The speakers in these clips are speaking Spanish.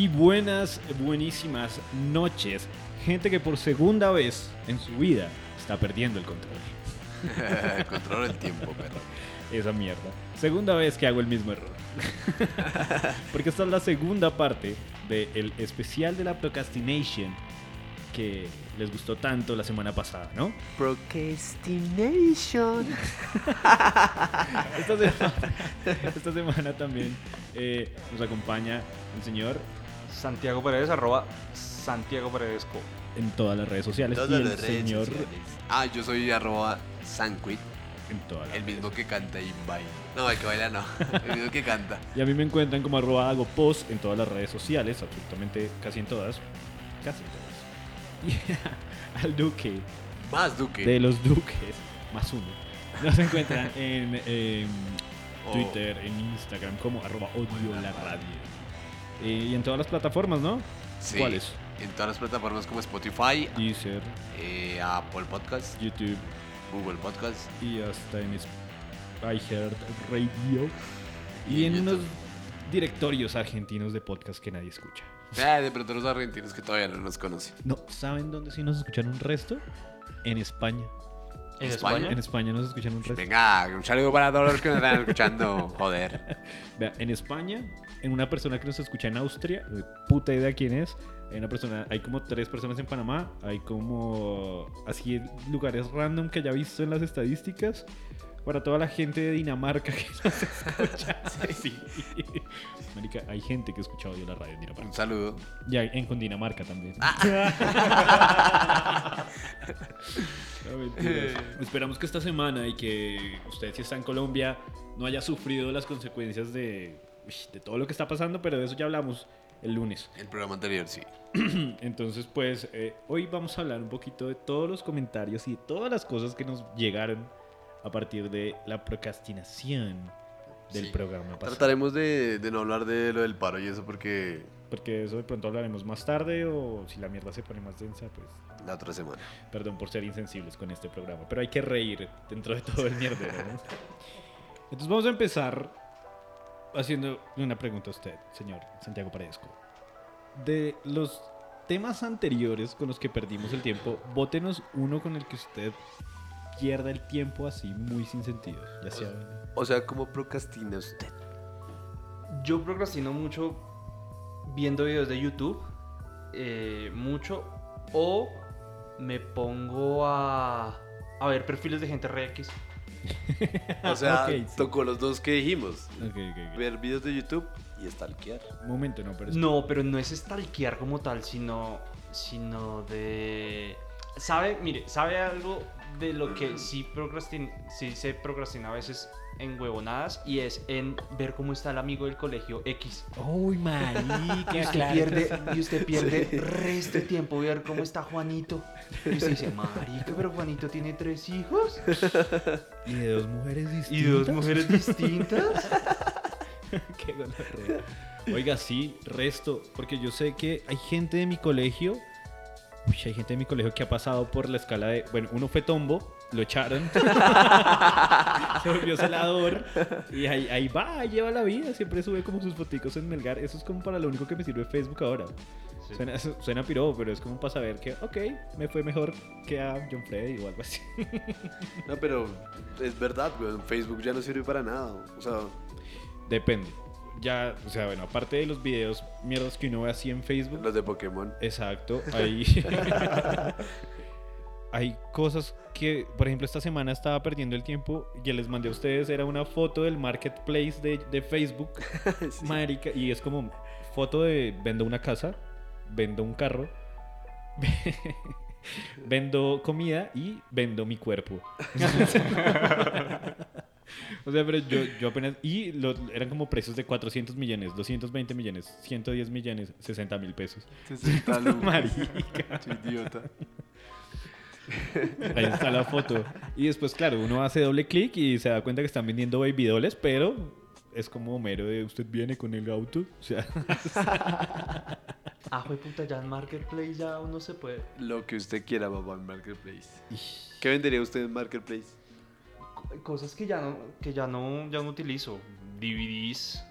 Y buenas, buenísimas noches. Gente que por segunda vez en su vida está perdiendo el control. El tiempo, pero. Esa mierda. Segunda vez que hago el mismo error. Porque esta es la segunda parte del especial de la procrastination que les gustó tanto la semana pasada, ¿no? Procrastination. Esta semana, esta semana también eh, nos acompaña el señor Santiago Paredes, arroba Santiago Paredes Co. en todas las redes sociales y Todas el las redes señor sociales. Ah, yo soy arroba Sanquit, en todas las el mismo que canta y baila. No, el que baila no, el mismo que canta. Y a mí me encuentran como arroba hago post en todas las redes sociales, absolutamente casi en todas. Casi en todas. Y al Duque Más Duque. de los Duques, más uno. Nos encuentran en em, Oh. Twitter, en Instagram como arroba odio la radio. Eh, y en todas las plataformas, ¿no? Sí, ¿Cuáles? En todas las plataformas como Spotify, Deezer, eh, Apple Podcast, YouTube Google Podcast. y hasta en iHeart Radio. Y Y en YouTube. unos directorios argentinos de podcast que nadie escucha. Ah, de pronto los argentinos que todavía no nos conocen. No, ¿saben dónde sí nos escuchan un resto? En España. ¿En España? En España nos escuchan un resto. Venga, un saludo para todos los que nos están escuchando. Joder. Vea, en España, en una persona que nos escucha en Austria, puta idea quién es. Hay una persona, hay como tres personas en Panamá, hay como así lugares random que haya visto en las estadísticas. Para toda la gente de Dinamarca que nos escucha. Sí. Marica, hay gente que ha escuchado yo la radio en Un Dinamarca. saludo. Y hay- en Cundinamarca también. No. Esperamos que esta semana y que usted si está en Colombia no haya sufrido las consecuencias de, de todo lo que está pasando, pero de eso ya hablamos el lunes. El programa anterior, sí. Entonces, pues eh, hoy vamos a hablar un poquito de todos los comentarios y de todas las cosas que nos llegaron a partir de la procrastinación del Sí. programa pasado. Trataremos de, de no hablar de lo del paro y eso porque Porque eso de pronto hablaremos más tarde o si la mierda se pone más densa, pues la otra semana. Perdón por ser insensibles con este programa, pero hay que reír dentro de todo el mierdero, ¿no? Entonces vamos a empezar haciendo una pregunta a usted, señor Santiago Paredesco. De los temas anteriores con los que perdimos el tiempo, bótenos uno con el que usted pierda el tiempo así muy sin sentido. Ya sea... O sea, ¿cómo procrastina usted? Yo procrastino mucho viendo videos de YouTube, eh, mucho, o me pongo a, a ver perfiles de gente re X. O sea, sí. tocó los dos que dijimos. Ok, ok, ok. Ver videos de YouTube y stalkear. Un momento, no, pero... es- No, pero no es stalkear como tal, sino, sino de... ¿Sabe? Mire, ¿sabe algo de lo que sí, procrastin sí se procrastina a veces en huevonadas? Y es en ver cómo está el amigo del colegio X. ¡Uy, marica! Y usted claro. pierde, y usted pierde resto de tiempo ver cómo está Juanito. Y usted dice, marica, pero Juanito tiene tres hijos Y de dos mujeres distintas. y dos mujeres distintas. Qué gonorrea. Oiga, sí, resto, porque yo sé que hay gente de mi colegio, uy, hay gente de mi colegio que ha pasado por la escala de, bueno, uno fue tombo, lo echaron, se volvió celador y ahí, ahí va, ahí lleva la vida, siempre sube como sus foticos en Melgar, eso es como para lo único que me sirve Facebook ahora. Suena, suena pirobo, pero es como para saber que, ok, me fue mejor que a John Freddy o algo así. No, pero es verdad, weón. Facebook ya no sirve para nada. O sea, Depende. Ya, o sea, bueno, aparte de los videos mierdas que uno ve así en Facebook, los de Pokémon. Exacto, ahí. hay cosas que, por ejemplo, esta semana estaba perdiendo el tiempo y les mandé a ustedes, era una foto del marketplace de, de Facebook, marica, y es como foto de vendo una casa, vendo un carro, vendo comida y vendo mi cuerpo. O sea, pero yo, yo apenas... Y lo- eran como precios de 400 millones, 220 millones, 110 millones, 60 mil pesos. 60 lucas. Marica. Soy idiota. Ahí está la foto. Y después, claro, uno hace doble clic y se da cuenta que están vendiendo baby dolls, pero es como mero de usted viene con el auto. O sea, Ah, fue puta, ya en Marketplace ya uno se puede. Lo que usted quiera, papá, en Marketplace. ¿Qué vendería usted en Marketplace? Co- Cosas que ya no, que ya no, ya no utilizo. DVDs,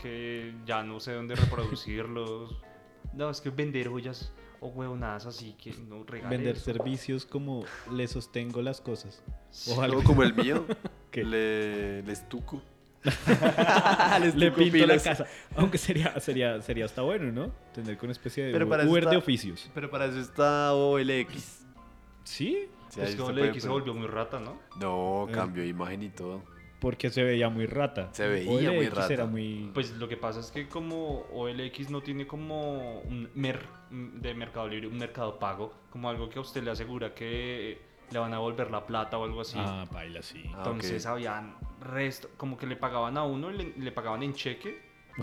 que ya no sé dónde reproducirlos. No, es que vender ollas o huevonadas así que no regales. vender servicios como le sostengo las cosas. O No, algo. como el mío. ¿Qué? Le, le estuco. le estuco pinto la casa. Aunque sería, sería, sería hasta bueno, ¿no? Tener con una especie de Pero para Uber, eso de está- oficios. Pero para eso está OLX. Sí, Sí, Es ahí que OLX puede se volvió muy rata, ¿no? No, Eh. cambió imagen y todo. porque se veía muy rata. Se veía muy rata. era muy... Pues lo que pasa es que como OLX no tiene como un mer de Mercado Libre, un mercado pago, como algo que a usted le asegura que le van a volver la plata o algo así. Ah, baila, sí. Ah, Entonces ok. habían resto, como que le pagaban a uno, le, le pagaban en cheque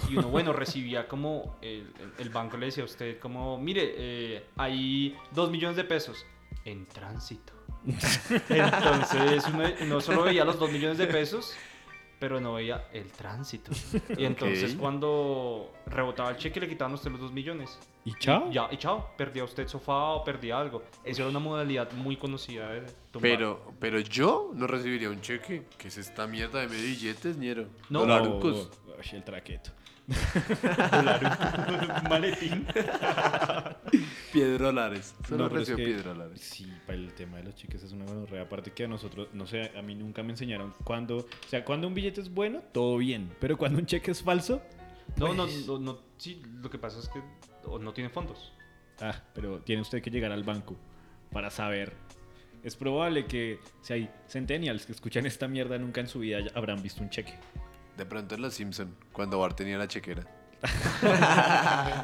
y uno, bueno, recibía como el, el- el banco le decía a usted como, mire, eh, hay dos millones de pesos en tránsito. Entonces uno, uno solo veía los dos millones de pesos, pero no veía el tránsito. Y entonces cuando rebotaba el cheque le quitaban a usted los dos millones. ¿Y chao? Y ya, y chao, perdía usted sofá o perdía algo. Esa era una modalidad muy conocida de tumbar. Pero, pero yo no recibiría un cheque. ¿Qué es esta mierda de medio billetes, ñero? No. Oh, oh, el traqueto. maletín. Piedrolares. Solo No, pero es recibo que- piedrolares. Sí, para el tema de los cheques es una gonorrea. Aparte que a nosotros, no sé, a mí nunca me enseñaron cuando, o sea, cuando un billete es bueno, todo bien. Pero cuando un cheque es falso, No, no, pues, no, no, sí, lo que pasa es que no tiene fondos. ah, pero tiene usted que llegar al banco para saber. Es probable que si hay centennials que escuchan esta mierda nunca en su vida ya habrán visto un cheque. De pronto en Los Simpson, cuando Bart tenía la chequera.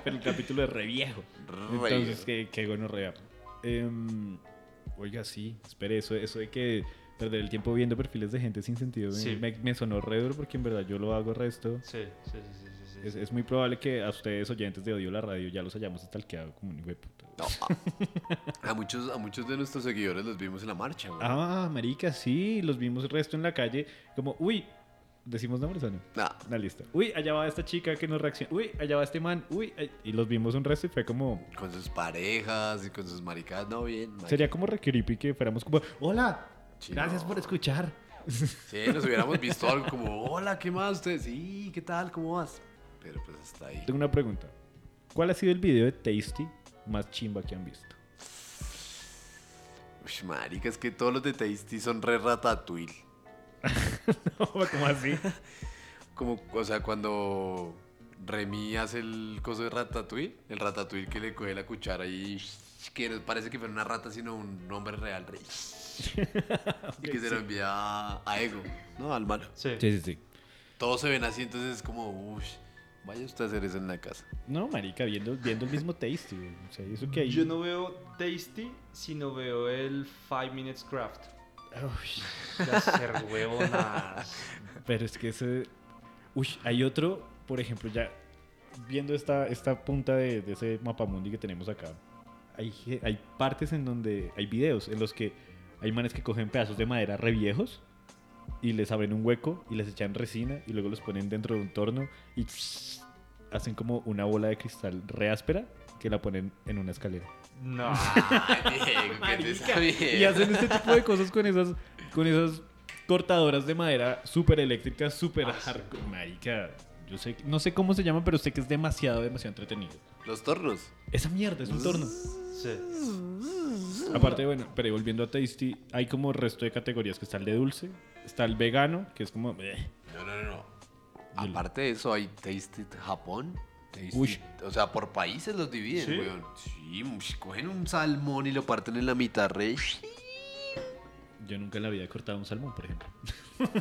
Pero el capítulo es re viejo. Re Entonces, qué, qué gonorrea. Em, oiga, sí, espere, eso, eso de que perder el tiempo viendo perfiles de gente sin sentido me- Sí. me, me sonó re duro porque en verdad yo lo hago resto. Sí, sí, sí, sí, sí, sí. Es, es muy probable que a ustedes, oyentes de Odio la Radio, ya los hayamos stalkeado como un hijo de puta. No, a, a muchos, a muchos de nuestros seguidores los vimos en la marcha, güey. Ah, marica, sí, los vimos resto en la calle, como, uy, decimos nombres o no. Nah, Una lista. Uy, allá va esta chica que nos reacciona. Uy, allá va este man. Uy, ay- y los vimos un resto y fue como, con sus parejas y con sus maricadas, no bien. marica. sería como re creepy que fuéramos como, hola, gracias no. por escuchar. Sí, nos hubiéramos visto algo como, hola, ¿qué más usted? Sí, ¿qué tal? ¿Cómo vas? Pero pues hasta ahí. Tengo una pregunta. ¿Cuál ha sido el video de Tasty más chimba que han visto? Uy, marica, es que todos los de Tasty son re ratatouille. ¿Cómo así? Como, o sea, cuando Remy hace el coso de ratatouille, el ratatouille que le coge la cuchara y que no parece que fuera una rata, sino un hombre real, rey. y que se lo envía a, Ego, ¿no? Al malo. Sí. Sí, sí, sí. Todos se ven así, entonces es como, uff, vaya usted a hacer eso en la casa. No, marica, viendo, viendo el mismo Tasty. güey. O sea, eso que hay... Yo no veo Tasty, sino veo el 5 Minutes Craft. Uy, De hacer huevonadas. pero es que ese... Uy, hay otro, por ejemplo, ya viendo esta, esta punta de, de ese mapamundi que tenemos acá. Hay, hay partes en donde hay videos en los que hay manes que cogen pedazos de madera re viejos y les abren un hueco y les echan resina y luego los ponen dentro de un torno y hacen como una bola de cristal re áspera que la ponen en una escalera. No. Ay, Diego, ¿qué te está bien? Y hacen este tipo de cosas con esas, con esas cortadoras de madera súper eléctricas, súper hardcore. Marica, yo sé, no sé cómo se llama, pero sé que es demasiado, demasiado entretenido. Los tornos. Esa mierda es un torno. Sí. Aparte, bueno, pero volviendo a Tasty, hay como resto de categorías que está el de dulce, está el vegano, que es como... "Bleh". No, no, no, no. Aparte de eso, hay Tasty Japón. Uy. O sea, por países los dividen, ¿Sí? weón. Sí, ush, cogen un salmón y lo parten en la mitad, re. Yo nunca en la vida he cortado un salmón, por ejemplo.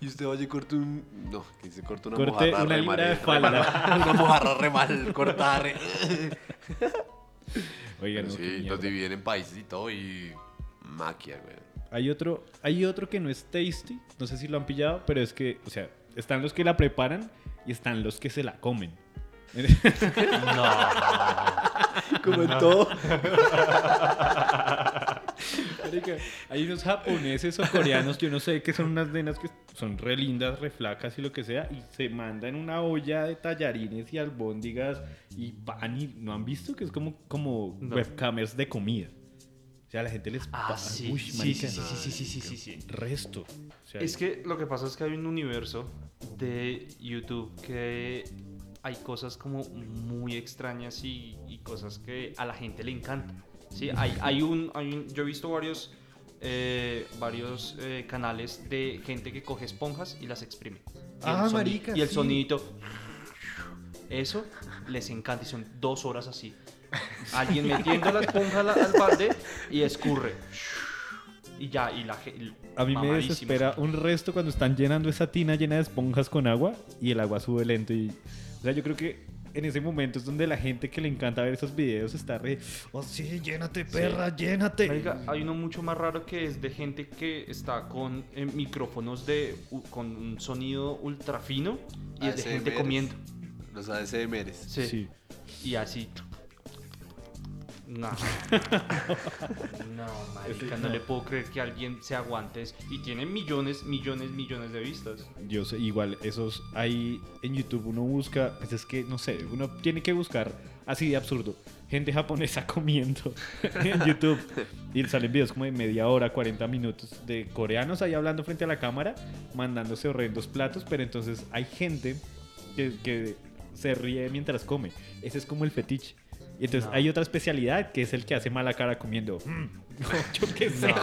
Y usted vaya y corte un. No, que se corta una Corte mojarra una re mal, de re mal. Una mojarra re mal cortada. re- Oigan, no, sí, mierda. los dividen en países y todo y. Maquia, güey. Hay otro, hay otro que no es tasty, no sé si lo han pillado, pero es que, o sea, están los que la preparan y están los que se la comen. No. Como en todo. Hay unos japoneses o coreanos, yo no sé, que son unas nenas que son re lindas, re flacas y lo que sea, y se mandan una olla de tallarines y albóndigas y pan y no han visto que es como, como No. webcamers de comida. O sea, a la gente les Ah, pa- sí. Uy, sí, sí, sí, sí, sí, sí, sí, sí. Resto. O sea, Es que lo que pasa es que hay un universo de YouTube que hay cosas como muy extrañas y, y cosas que a la gente le encantan. Sí, hay, hay un, hay un- yo he visto varios, eh, varios eh, canales de gente que coge esponjas y las exprime. Y Ah, el soni- marica, Y el sí. sonidito. Eso les encanta y son dos horas así. Alguien metiendo la esponja al, al balde y escurre. Y ya, y la gente. A mí me desespera un resto cuando están llenando esa tina llena de esponjas con agua y el agua sube lento y... O sea, yo creo que en ese momento es donde la gente que le encanta ver esos videos está re... Oh, sí, llénate, perra, llénate. Marica, hay uno mucho más raro que es de gente que está con eh, micrófonos de u- con un sonido ultra fino y es de gente comiendo. Los ASMRs. Sí. Sí. Y así. No. no, marica, no le puedo creer que alguien se aguante eso. Y tiene millones, millones, millones de vistas. Yo sé, igual, esos ahí en YouTube uno busca, pues es que, no sé, uno tiene que buscar así de absurdo. Gente japonesa comiendo en YouTube. Y salen videos como de media hora, 40 minutos de coreanos ahí hablando frente a la cámara, mandándose horrendos platos, pero entonces hay gente que, que se ríe mientras come. Ese es como el fetiche. Y entonces No. hay otra especialidad que es el que hace mala cara comiendo. Mm, yo qué sé.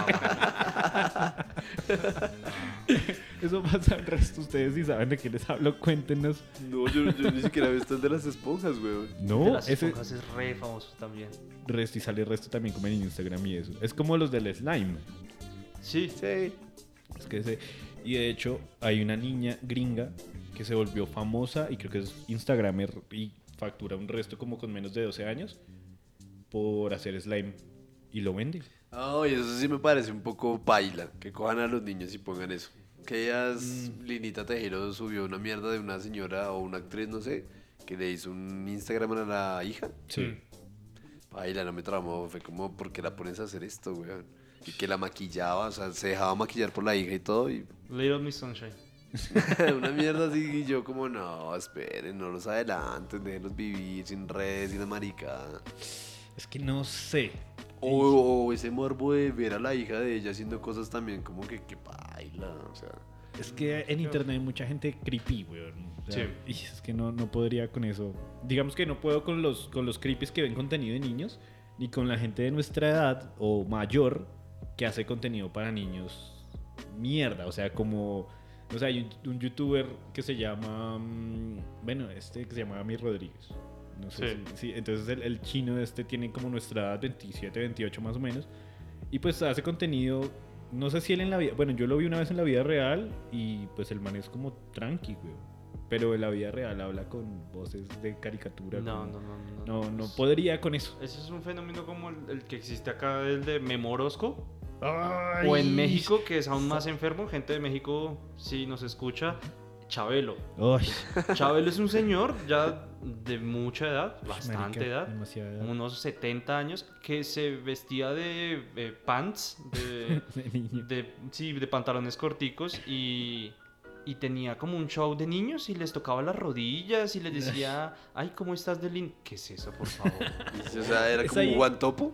Eso pasa al resto. Ustedes si saben de qué les hablo, cuéntenos. No, yo, yo ni siquiera he visto el de las esponjas, güey. de No, las ese esponjas es re famoso también. resto y sale resto también como en Instagram y eso. Es como los del slime. Sí. Sí. Es que ese- y de hecho hay una niña gringa que se volvió famosa y creo que es Instagramer y factura un resto como con menos de 12 años por hacer slime y lo vende. Ay, eso sí me parece un poco baila. Que cojan a los niños y pongan eso. Que ellas, Linita Tejero subió una mierda de una señora o una actriz, no sé, que le hizo un Instagram a la hija. Sí. Baila, no me tramó. Fue como, ¿por qué la pones a hacer esto, weón? Y que la maquillaba, o sea, se dejaba maquillar por la hija y todo. Y Little Miss Sunshine. una mierda así. Y yo, como, no, esperen, no los adelanten, déjenlos vivir sin redes, sin la maricada. Es que no sé. O, o ese morbo de ver a la hija de ella haciendo cosas también, como que, que baila, o sea. Es que en internet hay mucha gente creepy, weón. O sea, Sí. Y es que no, no podría con eso. Digamos que no puedo con los, con los creepies que ven contenido de niños, ni con la gente de nuestra edad o mayor que hace contenido para niños mierda. O sea, como. O sea, hay un, un youtuber que se llama. mm, Bueno, este que se llama Ami Rodríguez. No sé Sí. si- entonces el, el chino este tiene como nuestra edad, 27, 28 más o menos. Y pues hace contenido, no sé si él en la vida, bueno, yo lo vi una vez en la vida real y pues el man es como tranqui, güey. Pero en la vida real habla con voces de caricatura. No, no, no, no. No, no podría con eso. Ese es un fenómeno como el, el que existe acá, el de Memorosco. Ay. O en México, que es aún más enfermo. Gente de México, si nos escucha, Chabelo. Ay, Chabelo es un señor ya de mucha edad, bastante marica, edad, unos 70 años, que se vestía de eh, pants, de, de niño. de- sí, de pantalones corticos y, y tenía como un show de niños y les tocaba las rodillas y les decía, ay, ¿cómo estás de lindo? ¿Qué es eso, por favor? O sea, era como un guantopo.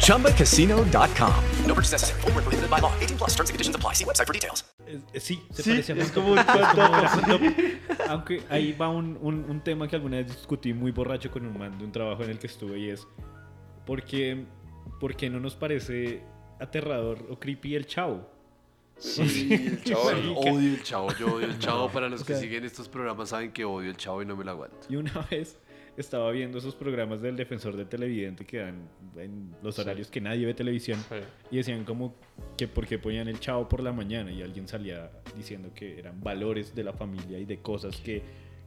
ChumbaCasino.com. No purchase necessary. Void where prohibited by law. 18 plus terms and conditions apply. See website for details. Sí, se Sí, parece es como un. Aunque ahí va un, un- un tema que alguna vez discutí muy borracho con un man de un trabajo en el que estuve y es ¿por qué, por qué no nos parece aterrador o creepy el chavo? Sí, el chavo, Marica. odio el chavo, yo odio el chavo. Para los o que siguen estos programas saben que odio el chavo y no me lo aguanto. Y una vez estaba viendo esos programas del defensor del televidente que dan en los horarios que nadie ve televisión Sí. y decían como que por qué ponían el chavo por la mañana y alguien salía diciendo que eran valores de la familia y de cosas que,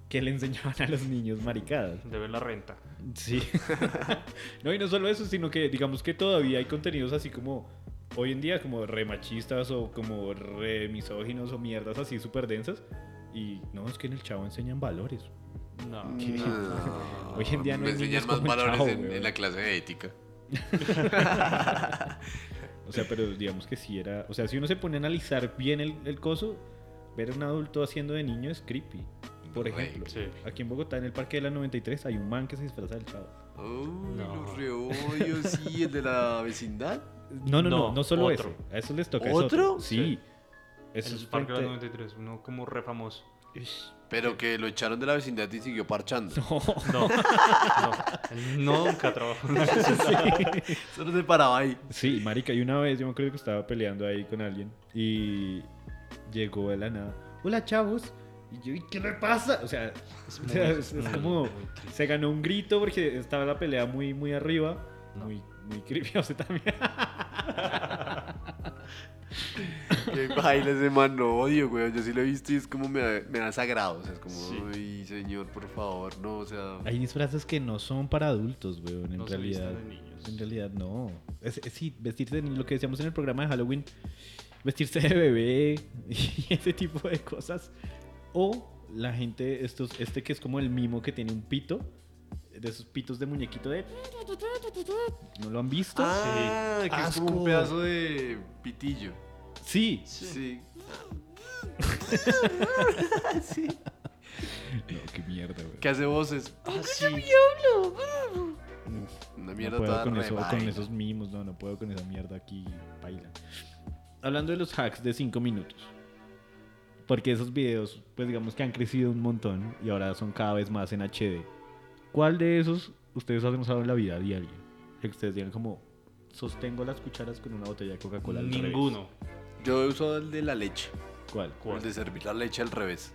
que le enseñaban a los niños maricadas. Debe la renta. Sí. no, y no solo eso, sino que digamos que todavía hay contenidos así como hoy en día como re machistas o como re misóginos o mierdas así súper densas. Y no, es que en el chavo enseñan valores. No. ¿Qué? No, Hoy en día no me hay niños enseñan más como el valores Chavo, en, la clase de ética. O sea, pero digamos que sí era. O sea, si uno se pone a analizar bien el, el coso, ver a un adulto haciendo de niño es creepy. Por ejemplo, sí. aquí en Bogotá, en el Parque de la 93, hay un man que se disfraza del chavo. Uy, No. los re odio, sí, el de la vecindad. No, no, no, No, no, solo otro. eso. A eso les toca. es ¿Otro? Sí. Sí. Eso el es Parque de la frente- 93, uno como re famoso. Pero que lo echaron de la vecindad y siguió parchando. No, no. Él nunca trabajó en vecindad. Solo se paraba ahí. Sí, marica, y una vez yo me acuerdo que estaba peleando ahí con alguien y llegó de la nada. Hola, chavos. Y yo, ¿y qué le pasa? O sea, Es o muy- sea, es, es muy- como muy se ganó un grito porque estaba la pelea muy muy arriba, No. muy muy creepy o sea, también. Que baila ese man, no odio, güey. Yo sí lo he visto y es como me da, me da sagrado. O sea, es como, Sí. ay, señor, por favor, no, o sea. Hay disfraces que no son para adultos, weón, en No se realidad. de niños. En realidad no. Es, es- sí, vestirse de niño, lo que decíamos en el programa de Halloween, vestirse de bebé y ese tipo de cosas. O la gente, estos, este que es como el mimo que tiene un pito, de esos pitos de muñequito de... ¿No lo han visto? Ah, que es como un Asco. pedazo de pitillo. Sí. Sí. No, qué mierda, weón. Que hace voces. Ah, sí. Una No mierda puedo toda con, re eso, con esos mimos, no, no puedo con esa mierda aquí, baila. Hablando de los hacks de 5 minutos. Porque esos videos, pues digamos que han crecido un montón y ahora son cada vez más en HD. ¿Cuál de esos ustedes han usado en la vida diaria? Que ustedes digan como, sostengo las cucharas con una botella de Coca-Cola al revés. Yo uso el de la leche. ¿Cuál? El de servir la leche al revés.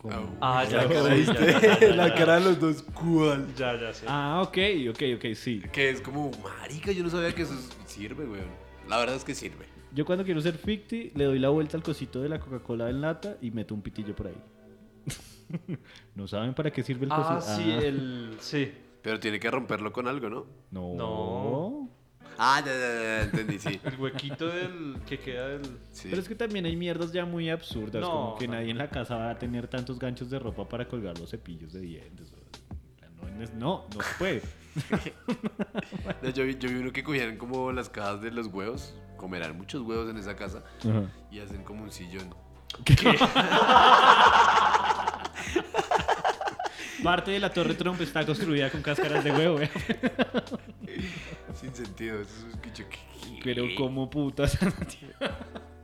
Como- Ah, ya, La cara, ya, ¿viste? ya, ya, ya, La ya. cara de los dos, ¿cuál? Ya, ya sé. Ah, ok, ok, ok, sí. Que es como, marica, yo no sabía que eso sirve, weón. La verdad es que sirve. Yo cuando quiero ser ficti, le doy la vuelta al cosito de la Coca-Cola en lata y meto un pitillo por ahí. ¿No saben para qué sirve el cosito? Ah, sí, el. Sí. Pero tiene que romperlo con algo, ¿no? No. No. Ah, ya, ya, ya, entendí, sí. El huequito del. que queda del. Sí. Pero es que también hay mierdas ya muy absurdas, No, como que no. nadie en la casa va a tener tantos ganchos de ropa para colgar los cepillos de dientes. No, no, no se puede. No, yo, vi, yo vi uno que cogían como las cajas de los huevos. Comerán muchos huevos en esa casa. Y hacen como un sillón. Parte de la Torre Trump está construida con cáscaras de huevo, eh. Sin sentido. Eso es yo- ¿qué- Pero como putas.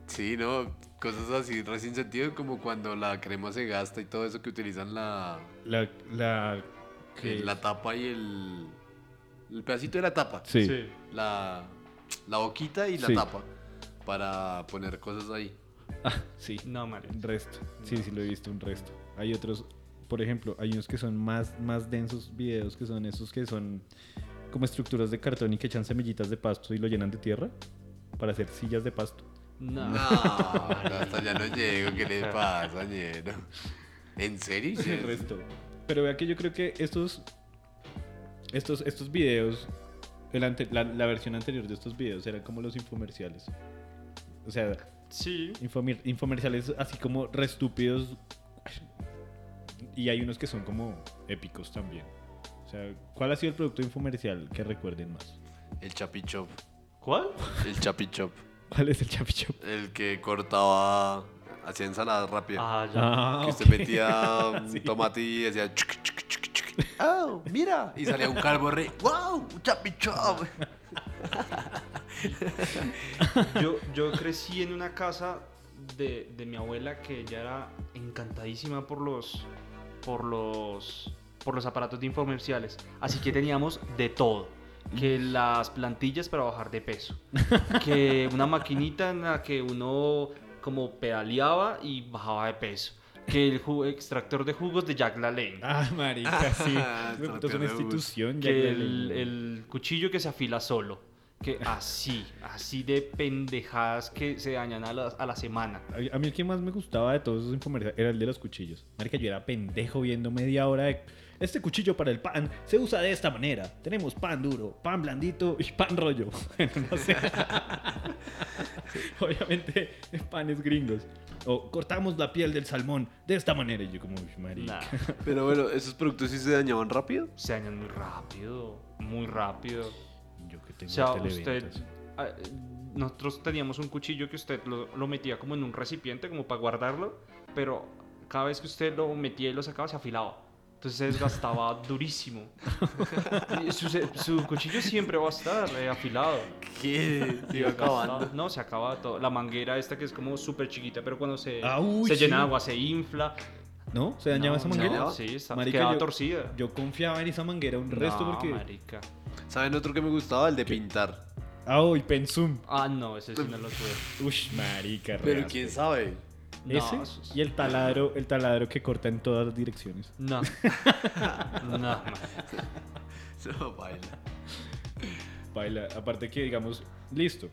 Sí, no. Cosas así, re sin sentido. Como cuando la crema se gasta y todo eso que utilizan la, La, la, ¿qué la tapa y el. El pedacito de la tapa. Sí. Sí. La, la boquita y la Sí. tapa. Para poner cosas ahí. Ah, sí. No, Mario. Un resto. Sí, sí, lo he visto, un resto. Hay otros, por ejemplo, hay unos que son más, más densos videos, que son esos que son como estructuras de cartón y que echan semillitas de pasto y lo llenan de tierra para hacer sillas de pasto. No. No, hasta ya no llego. ¿Qué le pasa, ñero? ¿En serio? El resto. Pero vea que yo creo que estos, estos, estos videos, el ante- la, la versión anterior de estos videos eran como los infomerciales. O sea, Sí. infomer- infomerciales así como re estúpidos. Y hay unos que son como épicos también. O sea, ¿cuál ha sido el producto infomercial que recuerden más? El chapi chop. ¿Cuál? El chapi chop. ¿Cuál es el Chapi Chop? El que cortaba. Hacía ensaladas rápidas. Ah, ya. Ah, que usted metía un Sí. tomate y hacía. ¡Oh, mira! Y salía un calvo re. ¡Wow! ¡Un chapi chop! Yo, yo crecí en una casa de, de mi abuela que ella era encantadísima por los, por los, por los aparatos de infomerciales. Así que teníamos de todo. Que las plantillas para bajar de peso. Que una maquinita en la que uno como pedaleaba y bajaba de peso. Que el ju- extractor de jugos de Jack LaLanne. Ah, marica, sí. Ah, es una institución. que que el, el cuchillo que se afila solo. Que así, así de pendejadas que se dañan a la, a la semana. A a mí el que más me gustaba de todos esos infomerciales era el de los cuchillos. Marica, yo era pendejo viendo media hora de... Este cuchillo para el pan se usa de esta manera. Tenemos pan duro, pan blandito y pan rollo. Bueno, no sé. Obviamente, panes gringos. O cortamos la piel del salmón de esta manera. Y yo como, "Uy, marica. Nah, Pero bueno, ¿esos productos sí se dañaban rápido? se dañan muy rápido, muy rápido. Que O tengo sea, usted... ah, Nosotros teníamos un cuchillo que usted lo, lo metía como en un recipiente, como para guardarlo, pero cada vez que usted lo metía y lo sacaba se afilaba. Entonces se desgastaba durísimo. Su, su cuchillo siempre va a estar eh, afilado. ¿Qué? Se Y iba acabando. No, se acaba todo. La manguera esta que es como súper chiquita, pero cuando se, Ah, uy, se llena sí. de agua se infla. ¿No? ¿Se dañaba No, esa manguera? no, sí, está, Marica, quedaba yo- torcida. Yo confiaba en esa manguera un resto no, porque... marica. ¿Saben otro que me gustaba? El de pintar. Ah, uy, Pensum. Ah, no, ese sí no lo tuve. Uy, marica. Pero reaste. quién sabe. No, Ese es- y el taladro, el taladro que corta en todas las direcciones. No. no, man. No, baila. Baila. Aparte que, digamos, listo.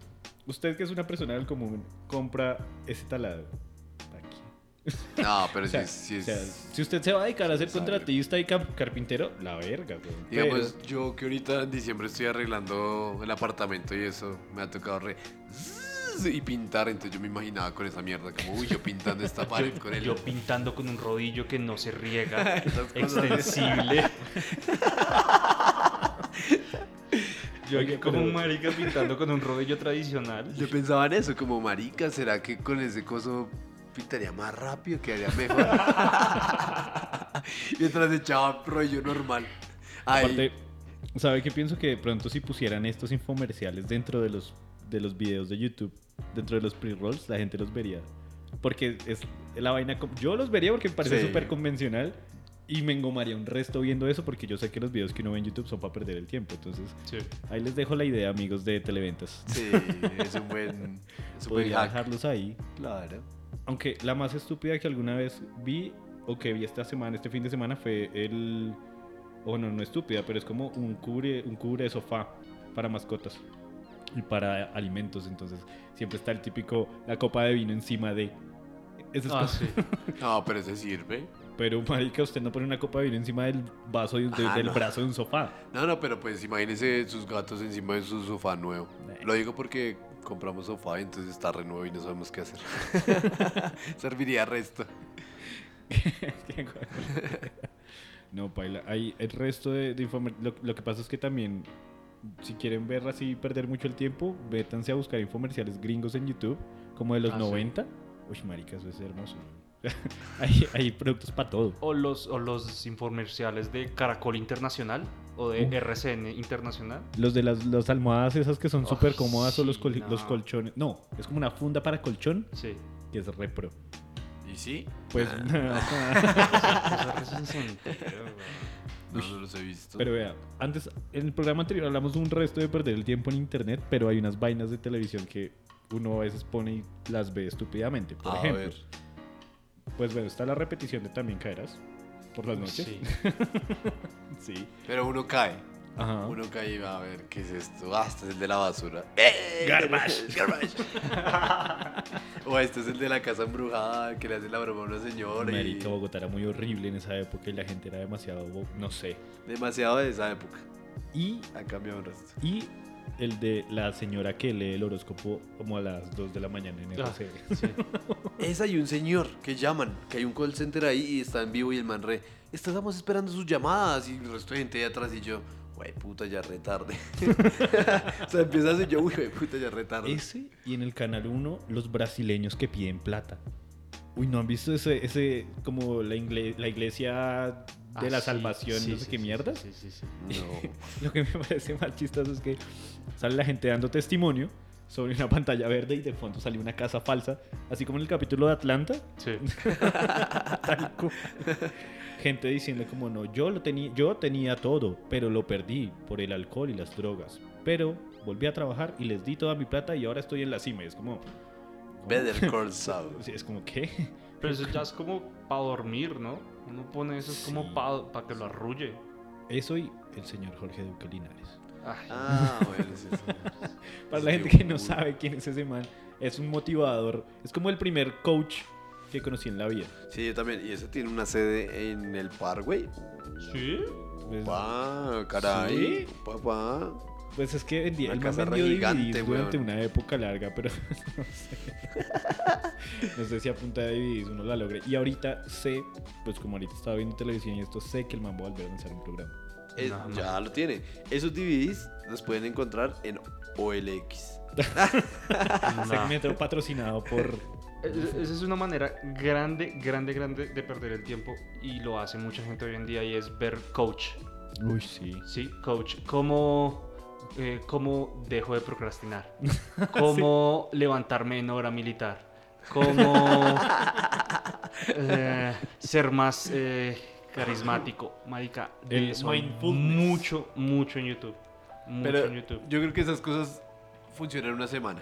Usted que es una persona del común, compra ese taladro. No, pero O sea, o sea, es... si usted se va a dedicar a ser contratista y carpintero, la verga, güey. Digamos, yo que ahorita en diciembre estoy arreglando el apartamento y eso, me ha tocado re... Y pintar, entonces yo me imaginaba con esa mierda, como, uy, yo pintando esta pared con el... Yo pintando con un rodillo que no se riega, extensible. Yo Oye, aquí como pero- un marica pintando con un rodillo tradicional. Yo pensaba en eso, como, marica, ¿será que con ese coso pintaría más rápido, quedaría mejor? Mientras echaba rollo normal. Ay, Aparte, ¿sabe qué pienso? Que de pronto si pusieran estos infomerciales dentro de los, de los videos de YouTube, dentro de los pre-rolls, la gente los vería. Porque es la vaina... com- Yo los vería porque me parece Sí. súper convencional y me engomaría un resto viendo eso porque yo sé que los videos que uno ve en YouTube son para perder el tiempo. Entonces, Sí. ahí les dejo la idea, amigos de Televentas. sí, es un buen, es un buen hack. dejarlos ahí. Claro. Aunque la más estúpida que alguna vez vi o que vi esta semana, este fin de semana, fue el. O no, no estúpida, pero es como un cubre, un cubre de sofá para mascotas y para alimentos. Entonces, siempre está el típico, la copa de vino encima de. Esas Ah, cosas. sí. No, pero ese sirve. Pero, marica, usted no pone una copa de vino encima del vaso de- de- Ah, del no. brazo de un sofá. No, no, pero pues imagínese sus gatos encima de su sofá nuevo. Eh. Lo digo porque compramos sofá y entonces está re nuevo y no sabemos qué hacer. Serviría resto. no, paila. Hay el resto de, de Lo, lo que pasa es que también, si quieren ver así perder mucho el tiempo, vétanse a buscar infomerciales gringos en YouTube, como de los Ah, sí. 90. Uy, marica, eso es hermoso. hay, hay productos para todo. O los, o los infomerciales de Caracol Internacional o de. RCN Internacional. Los de las, las almohadas esas que son Oh, súper cómodas o los, sí, col- no. los colchones. No, es como una funda para colchón Sí. que es repro. ¿Y sí? Pues, güey. No, no los he visto. pero vea, antes, en el programa anterior hablamos de un resto de perder el tiempo en internet, pero hay unas vainas de televisión que uno a veces pone y las ve estúpidamente. Por a ejemplo, ver. Pues bueno, está la repetición de También Caerás por las noches. Sí. Sí. Pero uno cae. Ajá. Uno cae y va a ver qué es esto. Ah, este es el de la basura. ¡Eh! Garbage. Garbage. o este es el de la casa embrujada que le hace la broma a una señora. Marica, Y... Bogotá era muy horrible en esa época y la gente era demasiado, no sé. Demasiado de esa época. Y, Ha cambiado un resto. y el de la señora que lee el horóscopo como a las 2 de la mañana en Ah, RCN. sí. Esa y un señor que llaman, que hay un call center ahí y está en vivo y el man re, estamos esperando sus llamadas y el resto de gente ahí atrás y yo, güey, puta, ya re tarde. o sea, empieza así yo, uy, güey, puta, ya re tarde. Ese y en el canal 1 los brasileños que piden plata. Uy, ¿no han visto ese, ese como la, ingle- la iglesia de Ah, la salvación, sí, no sé sí, qué sí, mierdas? Sí, sí, sí. No. Lo que me parece más chistoso es que sale la gente dando testimonio, sobre una pantalla verde y de fondo salió una casa falsa, así como en el capítulo de Atlanta. Sí. Tal cual. Gente diciendo como no, yo lo tenía, yo tenía todo, pero lo perdí por el alcohol y las drogas. Pero volví a trabajar y les di toda mi plata y ahora estoy en la cima. Y es como, Better Call Saul. es como ¿qué? Pero eso ya es como para dormir, ¿no? Uno pone eso es como para que lo arrulle. Eso y el señor Jorge Duque Linares. Ay, Ah, bueno, sí, sí. Para Sí, la gente que no sabe quién es ese man, es un motivador. Es como el primer coach que conocí en la vida. Sí, yo también. Y ese tiene una sede en el Parkway. ¿Sí? Pues, Pa, caray. Papá. Pues es que vendía, Una el man casa vendió DVDs durante weón. una época larga, pero no sé. No sé si a punta de DVDs uno la logre. Y ahorita sé, pues como ahorita estaba viendo televisión y esto, sé que el man va a volver a lanzar un programa. No, no. Ya lo tiene. Esos DVDs los pueden encontrar en OLX. Segmento patrocinado por... Es- Esa es una manera grande, grande, grande de perder el tiempo y lo hace mucha gente hoy en día y es ver coach. Uy, sí. Sí, coach. ¿Cómo, eh, cómo dejo de procrastinar? ¿Cómo levantarme en hora militar? ¿Cómo eh, ser más eh, carismático? Marica, de El eso mucho, mucho en YouTube. Mucho Pero en YouTube. yo creo que esas cosas funcionan una semana.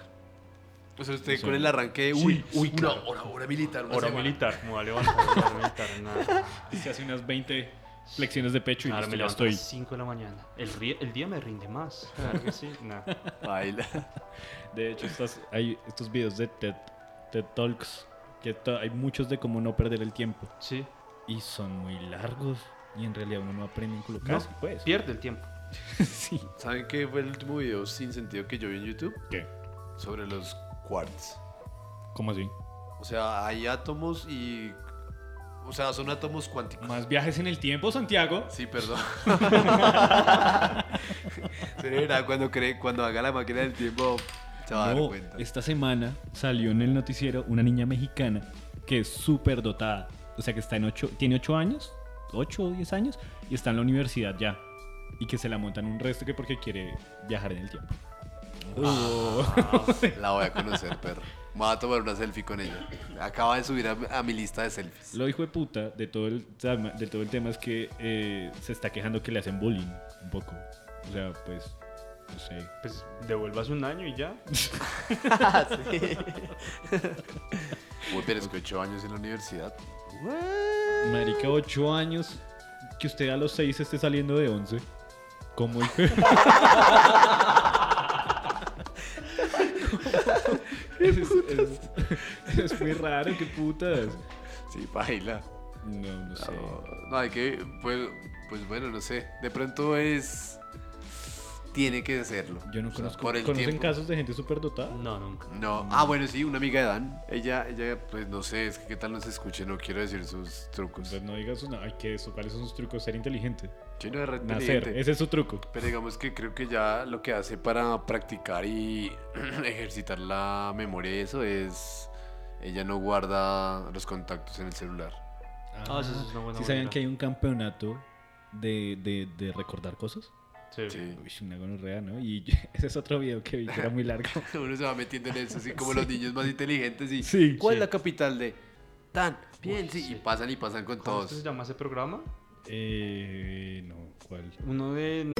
O sea, usted Sí. con el arranque de, Sí, uy, uy, una claro. hora, hora militar, una Hora semana. militar, me voy a levantar hora militar. nada. Se hace unas 20 flexiones de pecho y Ahora listo, me ya levanto a estoy. las 5 de la mañana. El, día me rinde más. Claro que sí. Nah. Baila. De hecho, estas, hay estos videos de TED, TED Talks, que to- hay muchos de cómo no perder el tiempo. Sí. Y son muy largos. Y en realidad uno no aprende en No, casi, pues. pierde el tiempo. sí. ¿Saben qué fue el último video sin sentido que yo vi en YouTube? ¿Qué? Sobre los quarks. ¿Cómo así? O sea, hay átomos y... O sea, son átomos cuánticos. Más viajes en el tiempo, Santiago. Sí, perdón. Será cuando cree, cuando haga la máquina del tiempo se va a dar cuenta. esta semana salió en el noticiero una niña mexicana que es súper dotada. O sea, que está en ocho, tiene 8 años, 8 o 10 años, y está en la universidad ya. Y que se la montan un resto que porque quiere viajar en el tiempo. La voy a conocer, perro. Me voy a tomar una selfie con ella. Acaba de subir a, a mi lista de selfies. Lo hijo de puta de todo el, tema- de todo el tema es que eh, se está quejando que le hacen bullying un poco. O sea, pues, no sé. Pues devuélvase un año y ya. Uy, pero es que 8 años en la universidad. Marica, 8 años, que usted a los 6 esté saliendo de 11. ¿Cómo hijo de- es, es- es muy raro, qué putas. Sí, baila. No, no sé. No, no, hay que. Pues, pues bueno, no sé. De pronto es. Tiene que hacerlo. Yo no O sea, conozco. por el ¿Conocen tiempo. casos de gente súper dotada? No, nunca. No. Ah, bueno, sí, una amiga de Dan. Ella, ella, pues no sé, es que qué tal nos escuche, no quiero decir sus trucos. Pues no digas una. Ay, ¿qué eso? ¿Cuáles son sus trucos? Ser inteligente. Sí, no es re Nacer. Ese es su truco. Pero digamos que creo que ya lo que hace para practicar y ejercitar la memoria y eso es. Ella no guarda los contactos en el celular. Ah, eso es una buena ¿Sí sabían que hay un campeonato de, de, de recordar cosas? Sí. Sí. Uy, una gonorrea, ¿no? Y ese es otro video que vi que era muy largo. Uno se va metiendo en eso, así como los niños más inteligentes y. Sí. ¿Cuál Sí. es la capital de.? Tan, bien, sí. Y pasan y pasan con ¿Cómo todos. se llama ese programa? Eh, no, ¿cuál? Uno de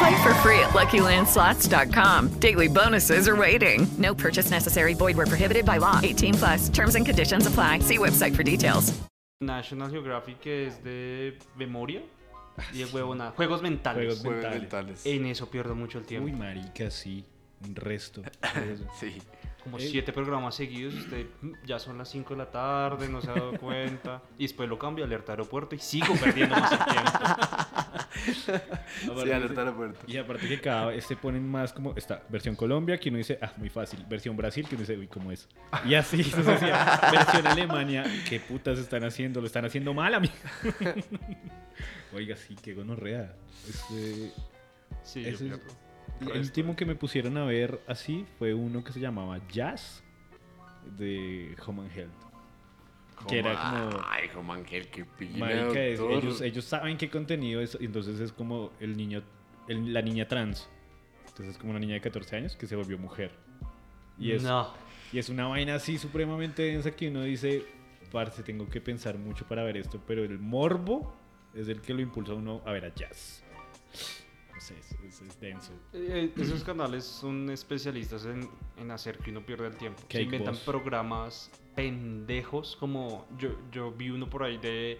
Play for free at LuckyLandSlots.com. Daily bonuses are waiting. No purchase necessary. Void were prohibited by law. 18 plus. Terms and conditions apply. See website for details. National Geographic es de memoria. Y de. Juegos mentales. Juegos mentales. En eso pierdo mucho el tiempo. Uy, marica, sí. Un resto. sí. Como Eh. siete programas seguidos, usted ya son las 5 de la tarde, no se ha dado cuenta. Y después lo cambio, alerta aeropuerto y sigo perdiendo más el tiempo. Aparte Sí, alerta aeropuerto. Y aparte que cada vez se ponen más como esta versión Colombia, que uno dice, ah, muy fácil. Versión Brasil, que uno dice, uy, ¿cómo es? Y así versión Alemania, ¿qué putas están haciendo? Lo están haciendo mal, amigo. Oiga, sí, qué gonorrea. Este, Sí, ese yo es-. El último que me pusieron a ver así fue uno que se llamaba Jazz de Home and Health. Que era como... Ay, como Ángel, qué Marica, es- ellos, ellos saben qué contenido es, entonces es como el niño, el- la niña trans. Entonces es como una niña de 14 años que se volvió mujer. Y es, No. y es una vaina así supremamente densa que uno dice, parce, tengo que pensar mucho para ver esto, pero el morbo es el que lo impulsa a uno a ver a jazz. Sé, es, es- es denso. Eh, esos canales son especialistas en, en hacer que uno pierda el tiempo. Se inventan Boss. programas pendejos como yo, yo vi uno por ahí de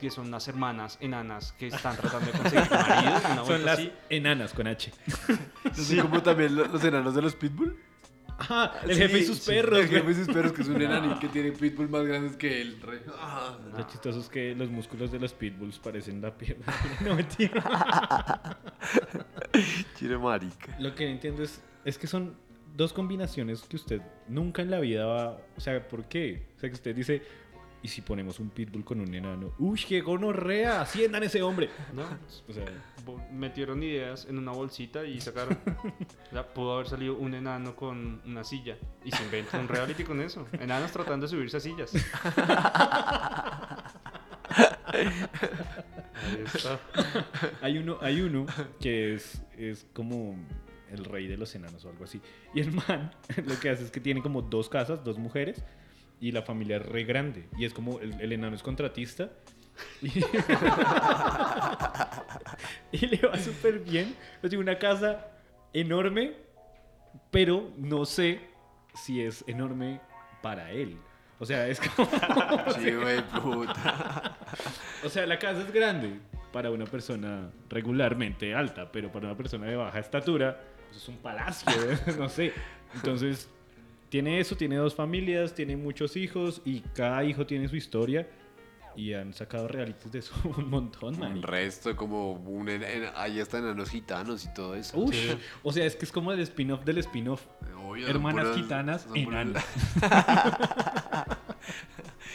que son unas hermanas enanas que están tratando de conseguir maridos. Son las así. enanas con H. No sé cómo también lo- los enanos de los pitbull. Ah, el Sí, jefe y sus sí, perros. El jefe y sus perros, que es un enano que tiene pitbull más grandes que él. Re- Ah, Lo chistoso es que los músculos de los pitbulls parecen la pierna. No, mentira. Chile marica. Lo que no entiendo es, es que son dos combinaciones que usted nunca en la vida va... O sea, ¿por qué? O sea, que usted dice, ¿y si ponemos un pitbull con un enano? ¡Uy, qué gonorrea! ¡Asciendan ese hombre! ¿no? O sea, Metieron ideas en una bolsita y sacaron. Ya, pudo haber salido un enano con una silla. Y se inventó un reality con eso. Enanos tratando de subirse a sillas. Ahí está. hay uno, hay uno que es, es como el rey de los enanos o algo así. Y el man lo que hace es que tiene como dos casas, dos mujeres, y la familia es re grande. Y es como el, el enano es contratista. Y, y le va súper bien. O sea, una casa enorme, pero no sé si es enorme para él. O sea, es como... Sí, güey, puta. O sea, la casa es grande para una persona regularmente alta, pero para una persona de baja estatura, pues es un palacio, ¿eh? no sé. Entonces, tiene eso, tiene dos familias, tiene muchos hijos y cada hijo tiene su historia. Y han sacado realities de eso un montón, Un man. resto, como un en- en- ahí están enanos gitanos y todo eso. Ush, O sea, es que es como el spin-off del spin-off. Hermanas puras- gitanas,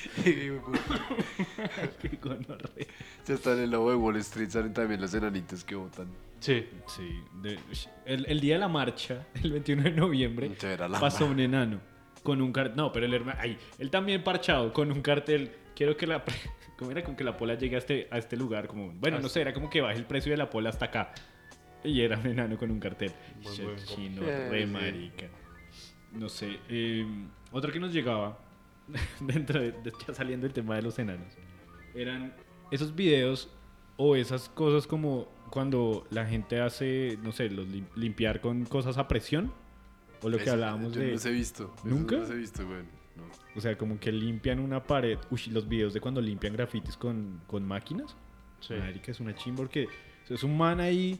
Qué gonorrea. Ya está en el lobo de Wall Street, salen también los enanitos que votan. Sí. Sí, de- el, el día de la marcha, el 21 de noviembre, la pasó un enano con un cartel. No, pero el hermano. Ay, él también parchado con un cartel. Quiero que la. ¿Cómo era? Con que la pola llegue a este, a este lugar. Como, bueno, Ah, no sí. sé, era como que baje el precio de la pola hasta acá. Y era un enano con un cartel. Buen, buen chino, Eh, re sí. marica. No sé. eh, otro que nos llegaba, dentro de, de- ya saliendo el tema de los enanos, eran esos videos o esas cosas como cuando la gente hace, no sé, los lim- limpiar con cosas a presión. O lo que hablábamos yo de... no los he visto. ¿Nunca? No los he visto, güey. No. O sea, como que limpian una pared. Uy, los videos de cuando limpian grafitis con, con máquinas. Sí. Marica, es una chimba porque es un man ahí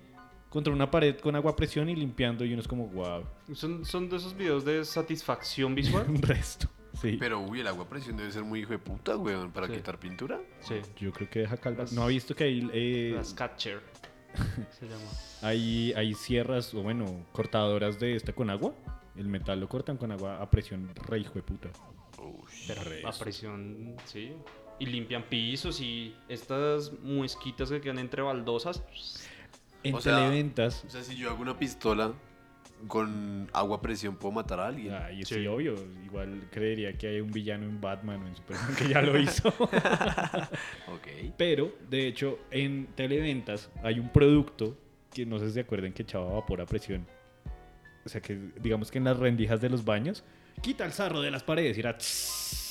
contra una pared con agua a presión y limpiando y uno es como, wow, Son, son de esos videos de satisfacción visual. un resto. Sí. Pero, uy, el agua a presión debe ser muy hijo de puta, güey, para Sí. quitar pintura. Sí. Yo creo que deja calva. Las- ¿No ha visto que hay, eh, Las catcher. Se llama. hay, hay sierras o bueno, cortadoras de esta con agua? El metal lo cortan con agua a presión re hijo de puta. Pero Re a eso. presión, sí. Y limpian pisos y estas muesquitas que quedan entre baldosas. En O sea, televentas. O sea, si yo hago una pistola con agua a presión, ¿puedo matar a alguien? Ay, sí, Sí. obvio. Igual creería que hay un villano en Batman o en Superman que ya lo hizo. Ok. Pero, de hecho, en televentas hay un producto que no sé si se acuerdan que echaba vapor a presión. O sea, que digamos que en las rendijas de los baños, quita el sarro de las paredes y era... tss,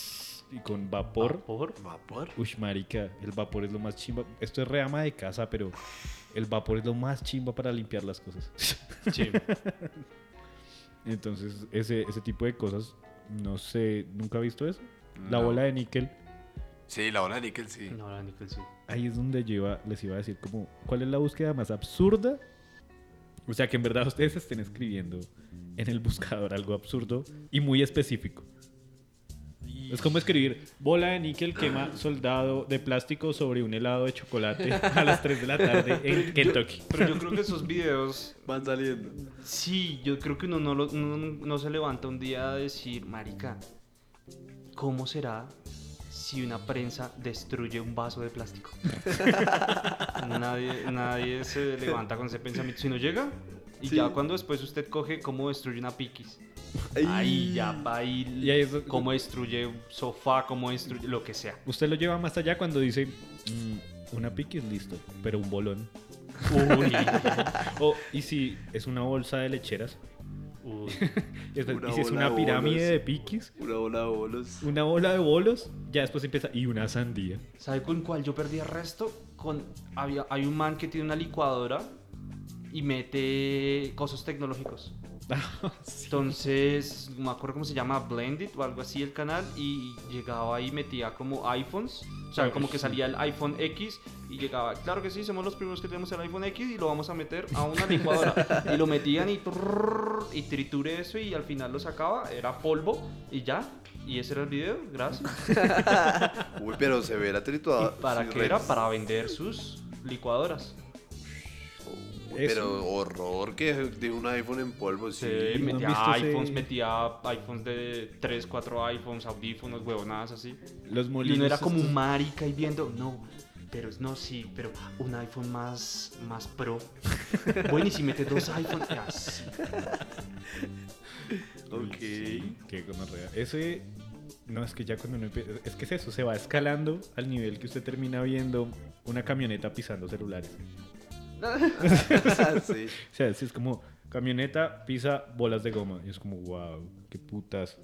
y con vapor. ¿Por? ¿Vapor? Uy, marica, el vapor es lo más chimba. Esto es reama de casa, pero el vapor es lo más chimba para limpiar las cosas. Sí. Entonces, ese, ese tipo de cosas, no sé, ¿nunca he visto eso? La No. bola de níquel Sí, la bola de níquel, sí. La níquel sí. Ahí es donde yo iba- les iba a decir como, ¿cuál es la búsqueda más absurda? O sea, que en verdad ustedes estén escribiendo en el buscador algo absurdo y muy específico. Es como escribir bola de níquel quema soldado de plástico sobre un helado de chocolate a las 3 de la tarde en Kentucky. Pero yo creo que esos videos Van saliendo. Sí, yo creo que uno no, lo- no, no se levanta un día a decir, marica, ¿cómo será si una prensa destruye un vaso de plástico? nadie, nadie se levanta con ese pensamiento. Si no llega, y Sí. ya cuando después usted coge cómo destruye una piquis. Ay. Ahí ya va a ir Y ahí es- cómo destruye un sofá, cómo destruye lo que sea. Usted lo lleva más allá cuando dice, "Mm, una piqui es listo, pero un bolón. Uy. O, y si es una bolsa de lecheras. Uy. De- y si es una de pirámide bolos. de piquis, Una bola de bolos. una bola de bolos, ya después empieza. Y una sandía. ¿Sabe con cuál yo perdí el resto? Con, había, hay un man que tiene una licuadora y mete cosas tecnológicos. Entonces, no me acuerdo cómo se llama, Blended o algo así el canal, y llegaba ahí, metía como iPhones, o sea, Ah, como que sí. salía el iPhone X y llegaba, claro que sí, somos los primeros que tenemos el iPhone X y lo vamos a meter a una licuadora. y lo metían y, trrrr, y triture eso y al final lo sacaba, era polvo y ya. Y ese era el video, gracias. Uy, pero se ve la trituada. ¿Y para sí, qué re- era? Para vender sus licuadoras. Pero horror que de un iPhone en polvo, sí. Sí, ¿no metía ese- iPhones, metía iPhones de 3, 4 iPhones, audífonos, huevonadas así. Los Y molinos. uno era como estos- un marica y viendo, no, pero no, sí, pero un iPhone más, más pro. bueno, y si mete dos iPhones, así. Ok. Sí, qué gonorrea. Ese. No, es que ya cuando uno empieza. Es que es eso, se va escalando al nivel que usted termina viendo una camioneta pisando celulares. sí. O sea, sí, es como camioneta pisa bolas de goma. Y es como, wow, qué putas.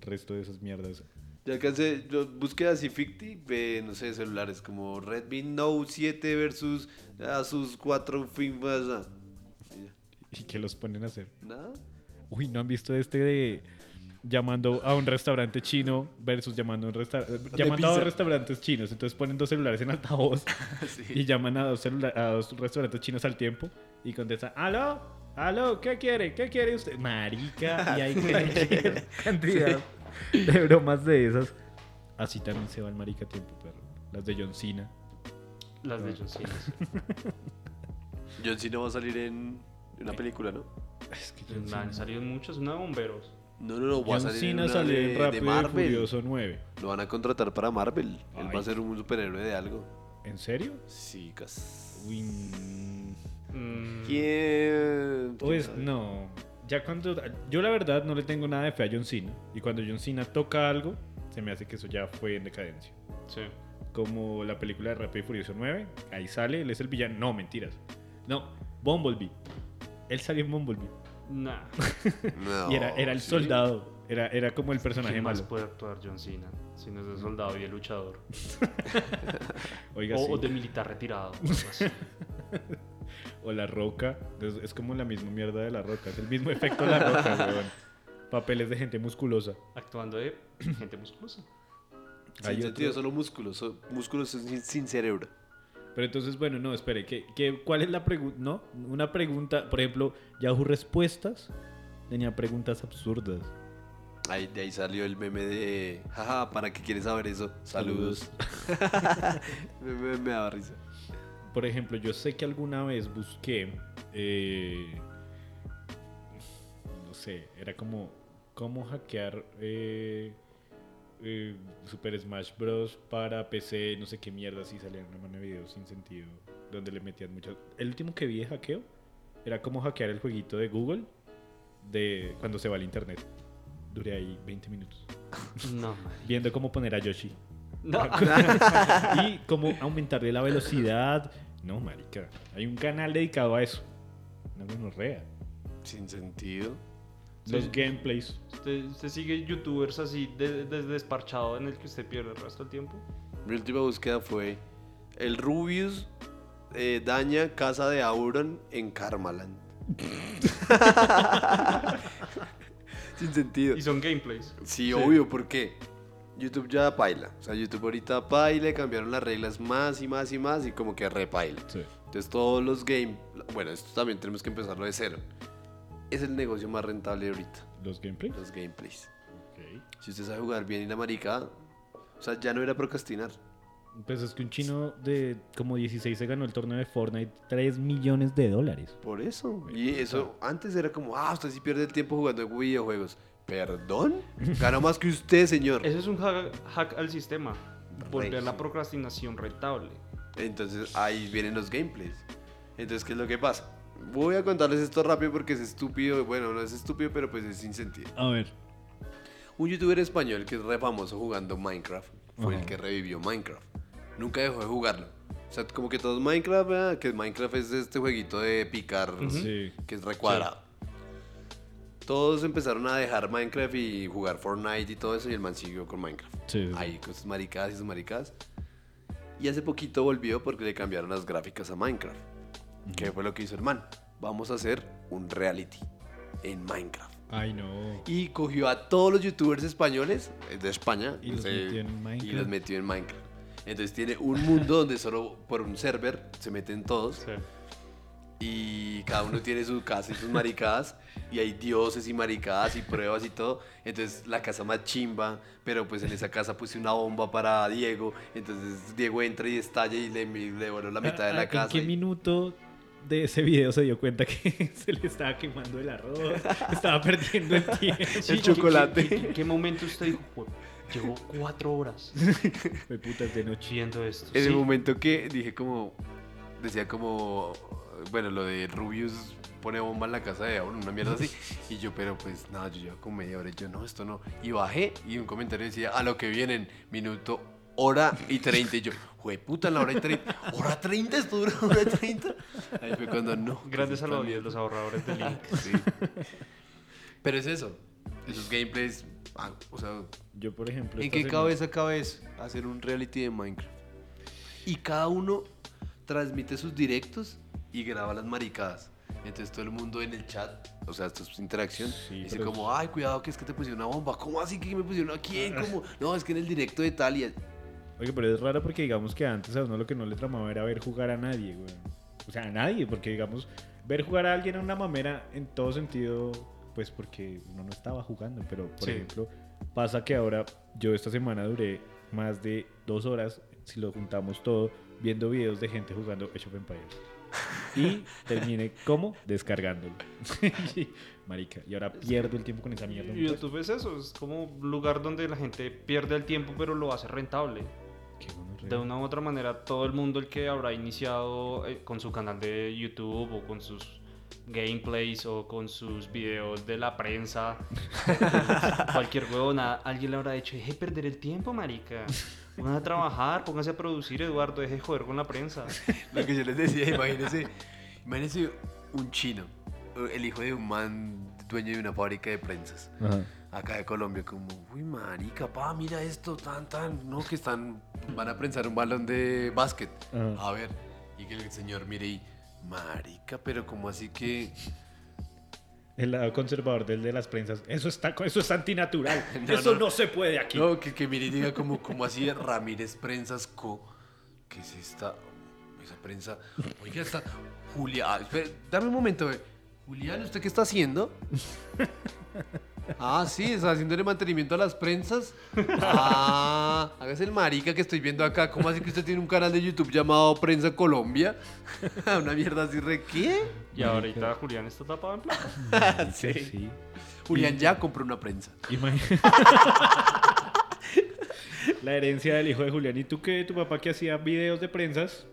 Resto de esas mierdas. Ya alcancé, yo busqué así ficti, ve, no sé, celulares como Redmi Note 7 versus Asus 4 Finmas. ah. Y que los ponen a hacer. Nada. Uy, ¿no han visto este de llamando a un restaurante chino versus llamando a un resta- llamando a dos restaurantes chinos? Entonces ponen dos celulares en altavoz y llaman a dos, celula- a dos restaurantes chinos al tiempo y contestan, ¿aló? ¿Aló? ¿Qué quiere? ¿Qué quiere usted? Marica, y hay cualquier cantidad de bromas de esas. Así también se va el marica a tiempo, perro. Las de John Cena. Las de John Cena. John Cena va a salir en una película, ¿no? Es que Me Han salido muchos, una de bomberos. No, no, no, va a John salir en Cena una salió de, en de Rápido y Marvel. Furioso 9. Lo van a contratar para Marvel. Él va a ser un superhéroe de algo. ¿En serio? Sí, cas. Uy, mm. ¿Quién? Pues no. Ya cuando. Yo la verdad no le tengo nada de fe a John Cena. Y cuando John Cena toca algo, se me hace que eso ya fue en decadencia. sí. Como la película de Rápido y Furioso 9. Ahí sale, él es el villano. No, mentiras. No, Bumblebee. Él salió en Bumblebee. Nah. No, y era, era el ¿sí? soldado. Era, era como el personaje ¿Quién más malo. puede actuar John Cena? Si no es de soldado y de luchador. Oiga, O, sí. o de militar retirado. O La Roca. Es, es como la misma mierda de La Roca. Es el mismo efecto de La Roca, weón. Papeles de gente musculosa. Actuando de gente musculosa. Hay Sin sentido, solo músculos. músculos sin, sin cerebro. Pero entonces, bueno, no, espere, ¿qué, qué, cuál es la pregunta? No, una pregunta, por ejemplo, Yahoo Respuestas tenía preguntas absurdas. Ahí, de ahí salió el meme de. Jaja, ¿para qué quieres saber eso? Saludos. me, me- me daba risa. Por ejemplo, yo sé que alguna vez busqué, eh, no sé, era como cómo hackear eh, eh, Super Smash Bros. para PC, no sé qué mierda, así salían una mano de videos sin sentido, donde le metían muchas... El último que vi de hackeo era cómo hackear el jueguito de Google de cuando se va al internet. Duré ahí 20 minutos. No, man. Viendo cómo poner a Yoshi. No. y cómo aumentarle la velocidad. No, marica. Hay un canal dedicado a eso. Una gonorrea. Sin sentido. Los Sí. gameplays. ¿Usted, usted sigue youtubers así de, de- desparchado en el que usted pierde el resto del tiempo? Mi última búsqueda fue: El Rubius eh, daña casa de Auron en Karmaland. Sin sentido. Y son gameplays. Sí, obvio, ¿por qué? YouTube ya paila. O sea, YouTube ahorita paila, cambiaron las reglas más y más y más y como que repaila. Entonces todos los game, bueno, esto también tenemos que empezarlo de cero. Es el negocio más rentable ahorita. ¿Los gameplays? Los gameplays. Si usted sabe jugar bien y la marica, o sea, ya no era procrastinar. Pues es que un chino de como 16 se ganó el torneo de Fortnite 3 millones de dólares. Por eso. Y eso antes era como, ah, usted sí pierde el tiempo jugando videojuegos. ¿Perdón? Gana más que usted, señor. Eso es un hack, hack al sistema. Volver la procrastinación rentable. Entonces ahí vienen los gameplays. Entonces, ¿qué es lo que pasa? Voy a contarles esto rápido porque es estúpido. Bueno, no es estúpido, pero pues es sin sentido. A ver. Un youtuber español que es re famoso jugando Minecraft fue el que revivió Minecraft. Nunca dejó de jugarlo. O sea, como que todos Minecraft, ¿verdad? que Minecraft es este jueguito de picar, Sí. que es recuadrado. Todos empezaron a dejar Minecraft y jugar Fortnite y todo eso, y el man siguió con Minecraft. Sí. Ahí con sus maricadas y sus maricadas. Y hace poquito volvió porque le cambiaron las gráficas a Minecraft. ¿Qué fue lo que hizo el man? Vamos a hacer un reality en Minecraft. Ay, no. Y cogió a todos los youtubers españoles eh, de España Y los metió en Minecraft. y los metió en Minecraft. Entonces tiene un mundo donde solo por un server se meten todos. Y cada uno tiene su casa y sus maricadas. Y hay dioses y maricadas y pruebas y todo. Entonces la casa más chimba. Pero pues en esa casa puse una bomba para Diego. Entonces Diego entra y estalla y le, le voló la mitad de ¿A- la casa. ¿En qué y- minuto de ese video se dio cuenta que se le estaba quemando el arroz? estaba perdiendo el tiempo. Sí, ¿qué- ¿qué, qué, qué momento usted dijo? "Jue- Llevo cuatro horas Fue putas de noche. viendo esto. En Sí. el momento que dije como, decía como, bueno, lo de Rubius pone bomba en la casa de una mierda así. Y yo, pero pues nada, yo llevo como media hora y yo, no, esto no. Y bajé y un comentario decía, a lo que vienen, minuto, hora y 30. Y yo, jue puta, en la hora y 30. ¿Hora 30? ¿Esto dura hora y 30? Ahí fue cuando no. Grandes salvavidas, los ahorradores de link. Sí. Pero es eso, esos gameplays, ah, o sea, Yo, por ejemplo. ¿En esta qué semana- cabeza? Hacer un reality de Minecraft. Y cada uno transmite sus directos y graba las maricadas. Entonces todo el mundo en el chat, o sea, esto es interacción, dice pero como, ay, cuidado que es que te pusieron una bomba. ¿Cómo así que me pusieron a quién? ¿Cómo? No, es que en el directo de tal y... Oye, pero es raro porque digamos que antes a uno lo que no le tramaba era ver jugar a nadie, güey. O sea, a nadie, porque digamos, ver jugar a alguien era una mamera en todo sentido, pues porque uno no estaba jugando. Pero, por Sí. ejemplo, pasa que ahora yo esta semana duré más de dos horas, si lo juntamos todo, viendo videos de gente jugando Age of Empires. Y terminé como descargándolo. Marica, y ahora pierdo el tiempo con esa mierda. Y YouTube es eso, es como un lugar donde la gente pierde el tiempo pero lo hace rentable. De una u otra manera, todo el mundo el que habrá iniciado eh, con su canal de YouTube o con sus gameplays o con sus videos de la prensa, cualquier huevona, alguien le habrá dicho, deje de perder el tiempo, marica. Pónganse a trabajar, pónganse a producir, Eduardo, deje de joder con la prensa. Lo que yo les decía, imagínense, imagínense un chino, el hijo de un man dueño de una fábrica de prensas. Ajá. Acá de Colombia, como, uy, marica, pa, mira esto, tan, tan, no, que están, van a prensar un balón de básquet. A ver, y que el señor mire y, marica, pero como así que... El lado conservador del de las prensas. Eso está, eso es antinatural. No, eso no. no, se puede aquí. No, que, que mire y diga como, como así Ramírez Prensas Co. ¿Qué es esta? Esa prensa. Oiga, está. Ah, espere, dame un momento, eh. Julián, ¿usted qué está haciendo? Ah, sí, está haciéndole mantenimiento a las prensas. Ah, hágase el marica que estoy viendo acá. ¿Cómo así que usted tiene un canal de YouTube llamado Prensa Colombia? Una mierda así, ¿re qué? Y ahorita Julián está tapado en plata. sí. sí. Julián ya compró una prensa. La herencia del hijo de Julián. ¿Y tú qué? ¿Tu papá que hacía videos de prensas?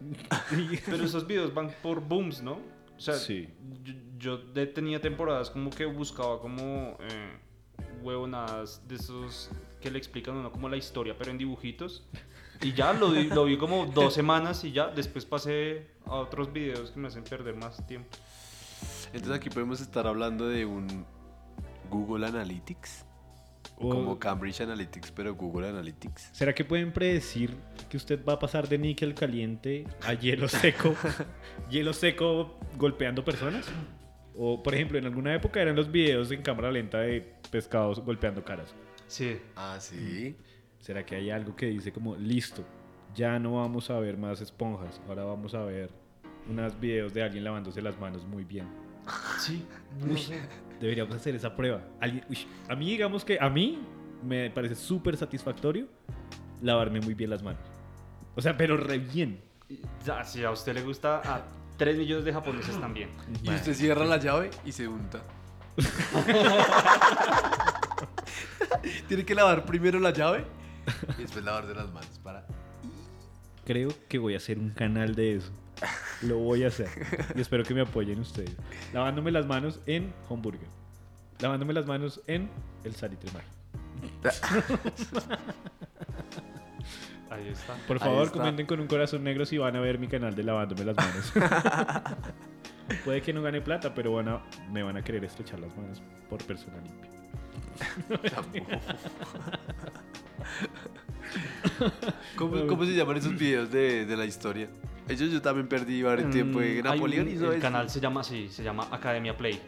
Pero esos videos van por booms, ¿no? O sea, Sí. yo, tenía temporadas como que buscaba como eh, huevonadas de esos que le explican uno como la historia, pero en dibujitos. Y ya lo, lo vi como dos semanas y ya después pasé a otros videos que me hacen perder más tiempo. Entonces aquí podemos estar hablando de un Google Analytics. O- Como Cambridge Analytics, pero Google Analytics. ¿Será que pueden predecir que usted va a pasar de níquel caliente a hielo seco? ¿Hielo seco golpeando personas? O, por ejemplo, en alguna época eran los videos en cámara lenta de pescados golpeando caras. Sí. Ah, sí. ¿Será que hay algo que dice como, listo, ya no vamos a ver más esponjas, ahora vamos a ver unos videos de alguien lavándose las manos muy bien? Sí, Uy, deberíamos hacer esa prueba. Alguien- uy, a mí, digamos que a mí me parece súper satisfactorio lavarme muy bien las manos. O sea, pero re bien. Ya, si a usted le gusta, a 3 millones de japoneses también. Y usted cierra la llave y se unta. Tiene que lavar primero la llave y después lavarse las manos para. Creo que voy a hacer un canal de eso. Lo voy a hacer. Y espero que me apoyen ustedes. Lavándome las manos en Hamburger. Lavándome las manos en el salitre mágico. Ahí está. Por favor, está. comenten con un corazón negro si van a ver mi canal de lavándome las manos. Puede que no gane plata, pero van a- me van a querer estrechar las manos por persona limpia. ¿Cómo, cómo se llaman esos videos de, de la historia? Ellos yo también perdí varios tiempo. Mm, de hay Napoleón hizo El esto. canal se llama así, se llama Academia Play.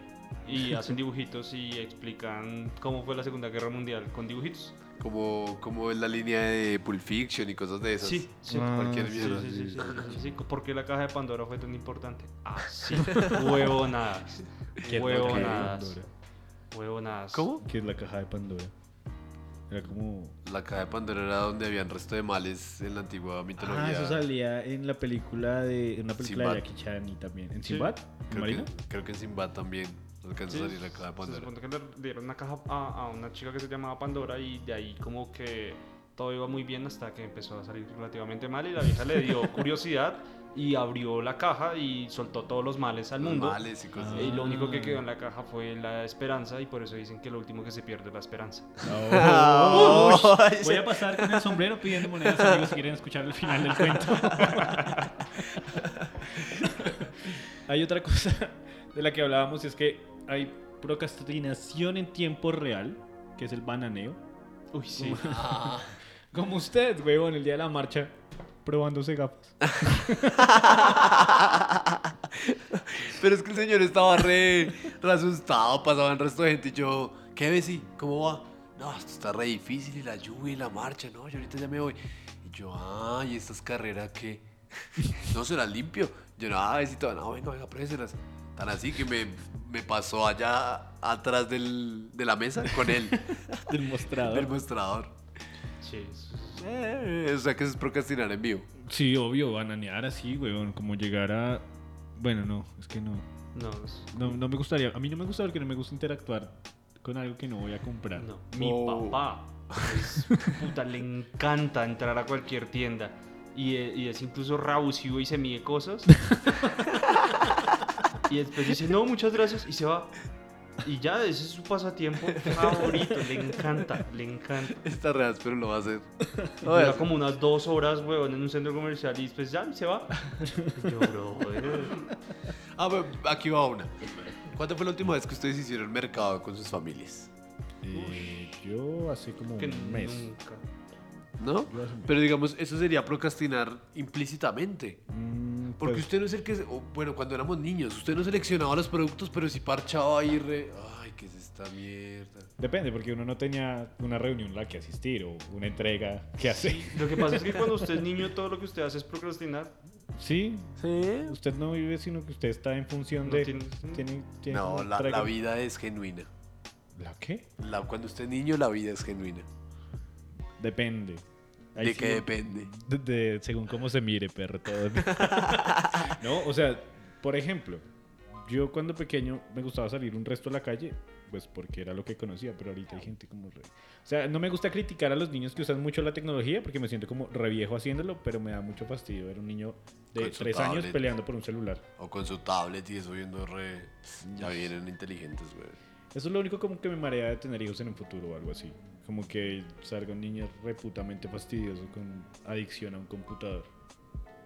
Y hacen dibujitos y explican cómo fue la Segunda Guerra Mundial con dibujitos. Como, como en la línea de Pulp Fiction y cosas de esas. Sí, sí. Cualquier Sí, mierda. sí, sí, sí, sí, sí, sí. ¿Por qué la caja de Pandora fue tan importante? Así. Huevonadas. ¿Qué es la caja de Huevonadas. Pandora? Huevonadas. ¿Cómo? ¿Qué es la caja de Pandora? Era como... La caja de Pandora era donde habían resto de males en la antigua mitología. Ah, eso salía en la película de... En una película Sinbad. de Jackie Chan y también. ¿En Sí. Sinbad? ¿En Creo Marina? que, creo que en Sinbad también alcanzó Sí, a salir la caja de Se Pandora. supone que le dieron una caja a, a una chica que se llamaba Pandora y de ahí como que todo iba muy bien hasta que empezó a salir relativamente mal y la vieja le dio curiosidad y abrió la caja y soltó todos los males al Los mundo. males y cosas. Y lo único que quedó en la caja fue la esperanza y por eso dicen que lo último que se pierde es la esperanza. Oh, Voy a pasar con el sombrero pidiendo monedas, amigos, si quieren escuchar el final del cuento. hay otra cosa de la que hablábamos, y es que hay procrastinación en tiempo real, que es el bananeo. Uy, sí. Como usted, huevón, el día de la marcha, probándose gafas. Pero es que el señor estaba re, re asustado, pasaba el resto de gente y yo, ¿qué ves? sí? ¿Cómo va? No, esto está re difícil y la lluvia y la marcha, no, yo ahorita ya me voy. Y yo, ah, ¿y estas carreras qué? No será limpio. Yo, no, ah, besito, no, venga, venga, préselas. Tan así que me, me pasó allá atrás del, de la mesa con él, Del mostrador. del mostrador. Sí, eso es- Eh, o sea que eso es procrastinar en vivo. Sí, obvio, bananear así, huevón, como llegar a... Bueno, no, es que no. no, es- No, no me gustaría, a mí no me gusta porque no me gusta interactuar con algo que no voy a comprar. no. Mi Oh. papá, es- puta, le encanta entrar a cualquier tienda y, e- y es incluso rabusivo y se mide cosas. y después dice, no, muchas gracias y se va. Y ya, ese es su pasatiempo favorito, le encanta, le encanta. Está real, pero lo va a hacer. A Dura hacer. como unas dos horas, weón, en un centro comercial y después ya se va. Y Yo, bro, Ah, pero aquí va una. ¿Cuándo fue la última vez que ustedes hicieron mercado con sus familias? Eh, yo hace como que un mes. nunca. ¿No? Pero digamos, eso sería procrastinar implícitamente. Mm, Porque pues, usted no es el que... bueno, cuando éramos niños, usted no seleccionaba los productos, pero sí parchaba ahí re... Ay, ¿qué es esta mierda? Depende, porque uno no tenía una reunión a la que asistir o una entrega que hacer. Lo que pasa es que cuando usted es niño, todo lo que usted hace es procrastinar. Sí, ¿Sí? usted no vive, sino que usted está en función No de... tiene- tiene- tiene No, una la, la vida es genuina. ¿La qué? La, cuando usted es niño, la vida es genuina. Depende. Ahí ¿De sí qué no- depende? De, de- según cómo se mire, perro, todo. no, o sea, por ejemplo, yo cuando pequeño me gustaba salir un resto a la calle, pues porque era lo que conocía, pero ahorita hay gente como re... O sea, no me gusta criticar a los niños que usan mucho la tecnología porque me siento como re viejo haciéndolo, pero me da mucho fastidio ver un niño de tres años peleando por un celular. O con su tablet y eso viendo re... Ya vienen inteligentes, güey. Eso es lo único como que me marea de tener hijos en un futuro o algo así. Como que salga un niño reputamente fastidioso con adicción a un computador.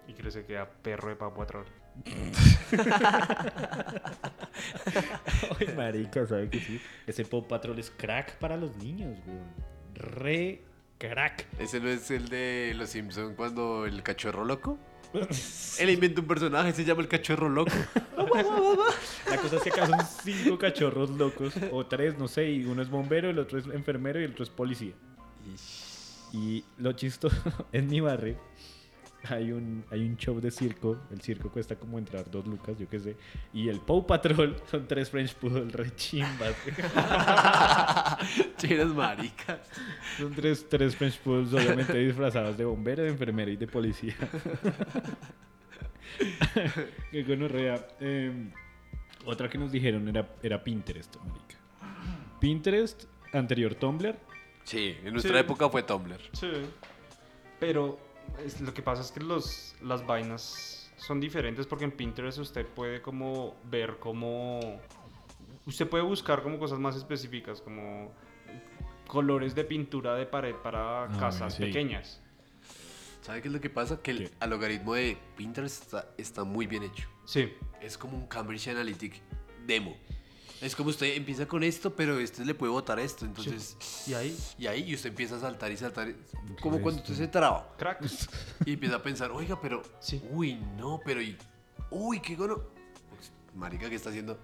Y que se queda perro de papo atrás. Ay, marica, ¿sabe que sí? Ese Pop Patrol es crack para los niños, güey. Re crack. ¿Ese no es el de Los Simpsons cuando el cachorro loco? Él inventa un personaje, se llama el cachorro loco. La cosa es que acá son cinco cachorros locos, o tres, no sé, y uno es bombero, el otro es enfermero y el otro es policía. Y lo chistoso, en mi barrio hay un, hay un show de circo. El circo cuesta como entrar dos lucas, yo qué sé. Y el Pow Patrol son tres French Poodle re chimbas. Chinas maricas. Son tres, tres French Poodles obviamente disfrazados de bombero, de enfermera y de policía. Qué gonorrea. Eh, otra que nos dijeron era, era Pinterest, marica. Pinterest, anterior Tumblr. Sí, en nuestra Sí. época fue Tumblr. Sí. Pero es- lo que pasa es que los, las vainas son diferentes porque en Pinterest usted puede como ver como... Usted puede buscar como cosas más específicas, como colores de pintura de pared para Ah, casas sí. pequeñas. ¿Sabe qué es lo que pasa? Que el algoritmo de Pinterest está, está muy bien hecho. Sí. Es como un Cambridge Analytic demo. Es como usted empieza con esto, pero este le puede votar esto. Entonces. ¿Y ahí? Y ahí, y usted empieza a saltar y saltar. Como es cuando esto? usted se traba. Crack. Y empieza a pensar, oiga, pero. Uy, no, pero. Y, uy, qué gono. Marica, ¿qué está haciendo?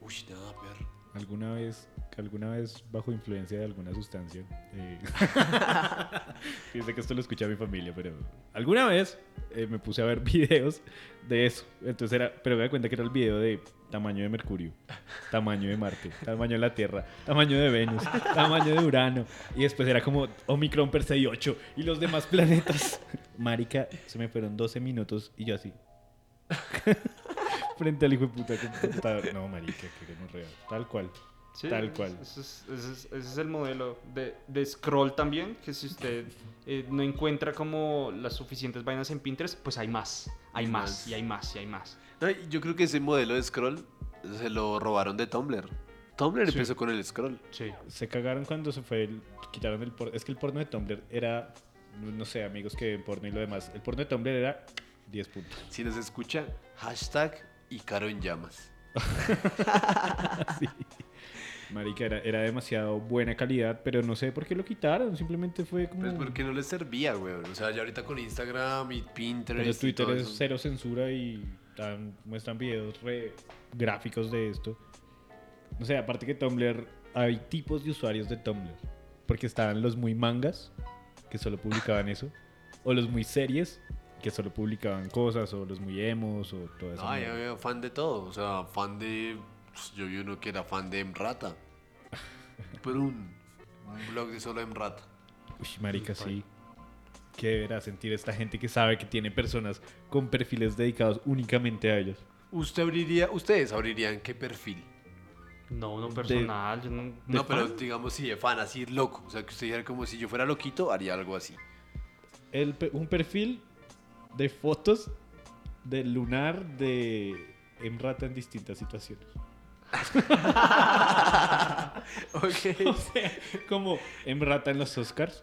Uy, nada, perro. ¿Alguna vez, alguna vez bajo influencia de alguna sustancia? Eh, Fíjese que esto lo escucha mi familia, pero alguna vez eh, me puse a ver videos de eso. Entonces era, pero me da cuenta que era el video de tamaño de Mercurio, tamaño de Marte, tamaño de la Tierra, tamaño de Venus, tamaño de Urano. Y después era como Omicron Persei 8 y los demás planetas. Marica, se me fueron 12 minutos y yo así. Frente al hijo de puta computador. No, marica, que no real. Tal cual. Sí, Tal cual. Ese es, ese es- ese es el modelo de, de scroll también, que si usted eh, no encuentra como las suficientes vainas en Pinterest, pues hay más, hay más. y hay más, y hay más. Y yo creo que ese modelo de scroll se lo robaron de Tumblr. Tumblr Sí. empezó con el scroll. Sí. Se cagaron cuando se fue el, quitaron el porno. Es que el porno de Tumblr era, no sé, amigos que ven porno y lo demás. El porno de Tumblr era 10 puntos. Si nos escucha, hashtag y caro en llamas. Sí. Marica, era, era demasiado buena calidad, pero no sé por qué lo quitaron. Simplemente fue como. Pues porque no les servía, weón. O sea, ya ahorita con Instagram y Pinterest. Pero y Twitter todo es eso. cero censura y dan- muestran videos re gráficos de esto. No sé, aparte que Tumblr, hay tipos de usuarios de Tumblr. Porque estaban los muy mangas, que solo publicaban eso. O los muy series, que solo publicaban cosas. O los muy emos, o todo eso. No, yo veo fan de todo. O sea, fan de. pues, Yo vi uno que era fan de Emrata. Pero un, un blog de solo Emrata. Uy, marica, sí. ¿Qué deberá sentir esta gente que sabe que tiene personas con perfiles dedicados únicamente a ellos? ¿Usted abriría, ustedes abrirían qué perfil? No, no personal, yo no... No, ¿de pero fan? digamos si de fan, así loco. O sea, que usted dijera como si yo fuera loquito, haría algo así. El pe- un perfil de fotos del lunar de Emrata en distintas situaciones. ok. O sea, como Emrata en los Oscars,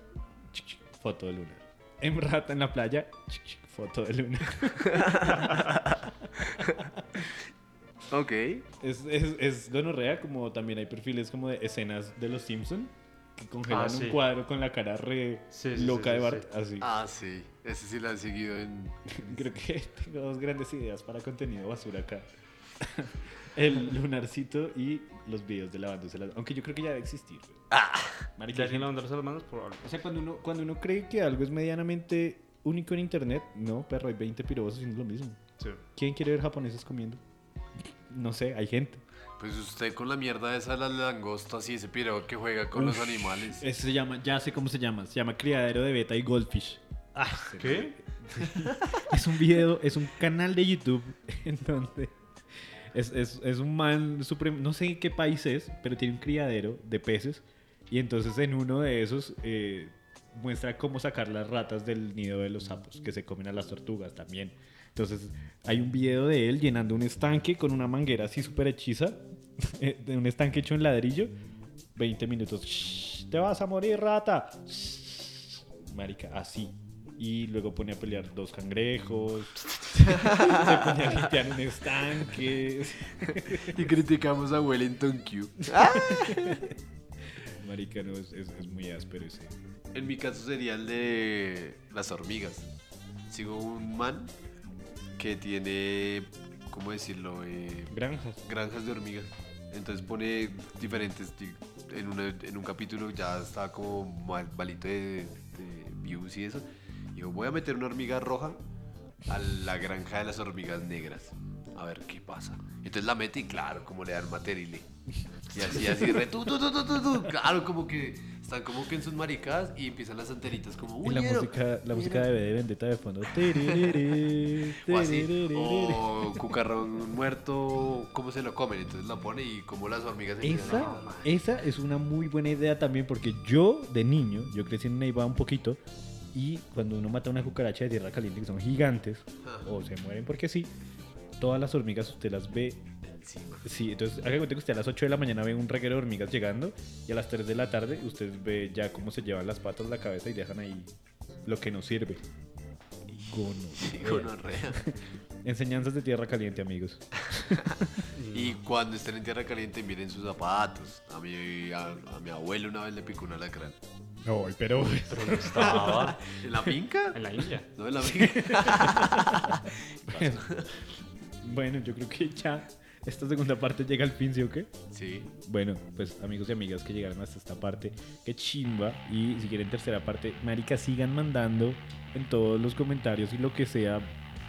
foto de lunar. Emrata en la playa, foto de lunar. ok. Es, es, es gonorrea, como también hay perfiles como de escenas de los Simpson que congelan Ah, sí. un cuadro con la cara re Sí, sí, loca sí, de Bart, sí. así. Ah, sí. Ese sí lo han seguido en. Creo que tengo dos grandes ideas para contenido basura acá. El lunarcito y los videos de lavándose las Aunque yo creo que ya debe existir. güey. Marica, ¿De alguien lavándose las manos? Probable. O sea, cuando uno, cuando uno cree que algo es medianamente único en internet, no, perro, hay 20 pirobos haciendo lo mismo. ¿Quién quiere ver japoneses comiendo? No sé, hay gente. Pues usted con la mierda esa de las langostas y ese piro que juega con los animales. Ese se llama, ya sé cómo se llama. Se llama Criadero de Beta y Goldfish. Ah, ¿Qué? es un video, es un canal de YouTube en donde es, es- es un man supremo, no sé en qué país es, pero tiene un criadero de peces y entonces en uno de esos eh, muestra cómo sacar las ratas del nido de los sapos que se comen a las tortugas también. Entonces hay un video de él llenando un estanque con una manguera así súper hechiza, eh, de un estanque hecho en ladrillo, 20 minutos. "Shh, te vas a morir, rata. Shh". Marica, así. Y luego pone a pelear dos cangrejos. se pone a limpiar un estanque. Y criticamos a Wellington Q. Marica, no, es, es- es muy áspero ese. En mi caso sería el de las hormigas. Sigo un man que tiene, ¿cómo decirlo? Eh, granjas. Granjas de hormigas. Entonces pone diferentes. di- En, una- en un capítulo ya está como mal, malito de, de views y eso. Y yo voy a meter una hormiga roja a la granja de las hormigas negras. A ver qué pasa. Entonces la mete y claro, como le dan materile. Y así, así, re, tu, tu, tu. Claro, como que están como que en sus maricadas y empiezan las antenitas como, Y la música, la música ñero". de, de Vendetta de fondo. O así, o cucarrón muerto, ¿cómo se lo comen? Entonces la pone y como las hormigas Esa, esa es una muy buena idea también porque yo de niño, yo crecí en Neiva un poquito y cuando uno mata una cucaracha de tierra caliente que son gigantes o se mueren porque sí, todas las hormigas usted las ve Sí, entonces haga cuenta que usted a las 8 de la mañana ve un reguero de hormigas llegando y a las 3 de la tarde usted ve ya cómo se llevan las patas, la cabeza y dejan ahí lo que nos sirve. Gonorrea. Enseñanzas de tierra caliente, amigos. Y cuando estén en tierra caliente, miren sus zapatos. A mi, a, a mi abuelo una vez le picó un alacrán. Ay, pero... Pero no estaba. ¿En la finca? En la India. No, en la finca. Bueno, yo creo que ya esta segunda parte llega al fin, ¿sí o qué? Sí. Bueno, pues amigos y amigas que llegaron hasta esta parte, qué chimba. Y si quieren tercera parte, marica, sigan mandando en todos los comentarios y lo que sea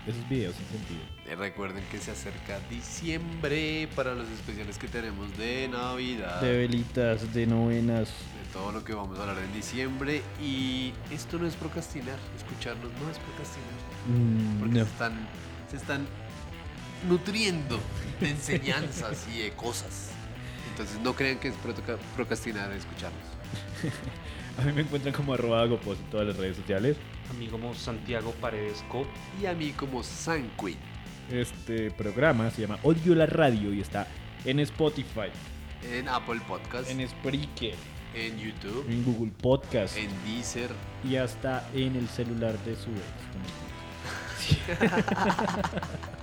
esos videos sin sentido. Eh, Recuerden que se acerca diciembre para los especiales que tenemos de Navidad. De velitas, de novenas. de todo lo que vamos a hablar en diciembre. Y esto no es procrastinar. Escucharnos no es procrastinar. Mm, Porque no. se, están, se están nutriendo de enseñanzas y de cosas. Entonces no crean que es procrastinar escucharnos. A mí me encuentran como arroba Agopos en todas las redes sociales. A mí como Santiago Paredes Co. Y a mí como Sanquin. Este programa se llama Odio la Radio y está en Spotify, En Apple Podcast. en Spreaker, en YouTube. en Google Podcast En Deezer. y hasta en el celular de su ex.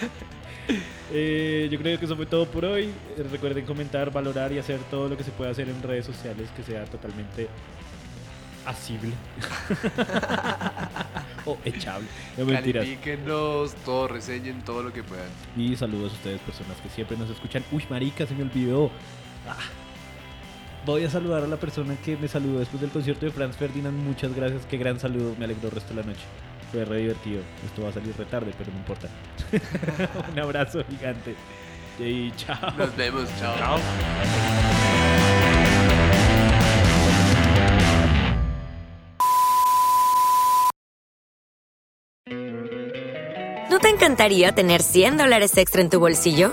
Eh, yo creo que eso fue todo por hoy. Eh, Recuerden comentar, valorar y hacer todo lo que se pueda hacer en redes sociales que sea totalmente asible o echable. No mentiras. Califíquenos, todo, reseñen todo lo que puedan. Y saludos a ustedes, personas que siempre nos escuchan. Uy, marica, se me olvidó. Ah. Voy a saludar a la persona que me saludó después del concierto de Franz Ferdinand. Muchas gracias, qué gran saludo, me alegró el resto de la noche. Fue re divertido. Esto va a salir retarde, pero no importa. Un abrazo gigante. Y chao. Nos vemos, chao. Chao. ¿No te encantaría tener 100 dólares extra en tu bolsillo?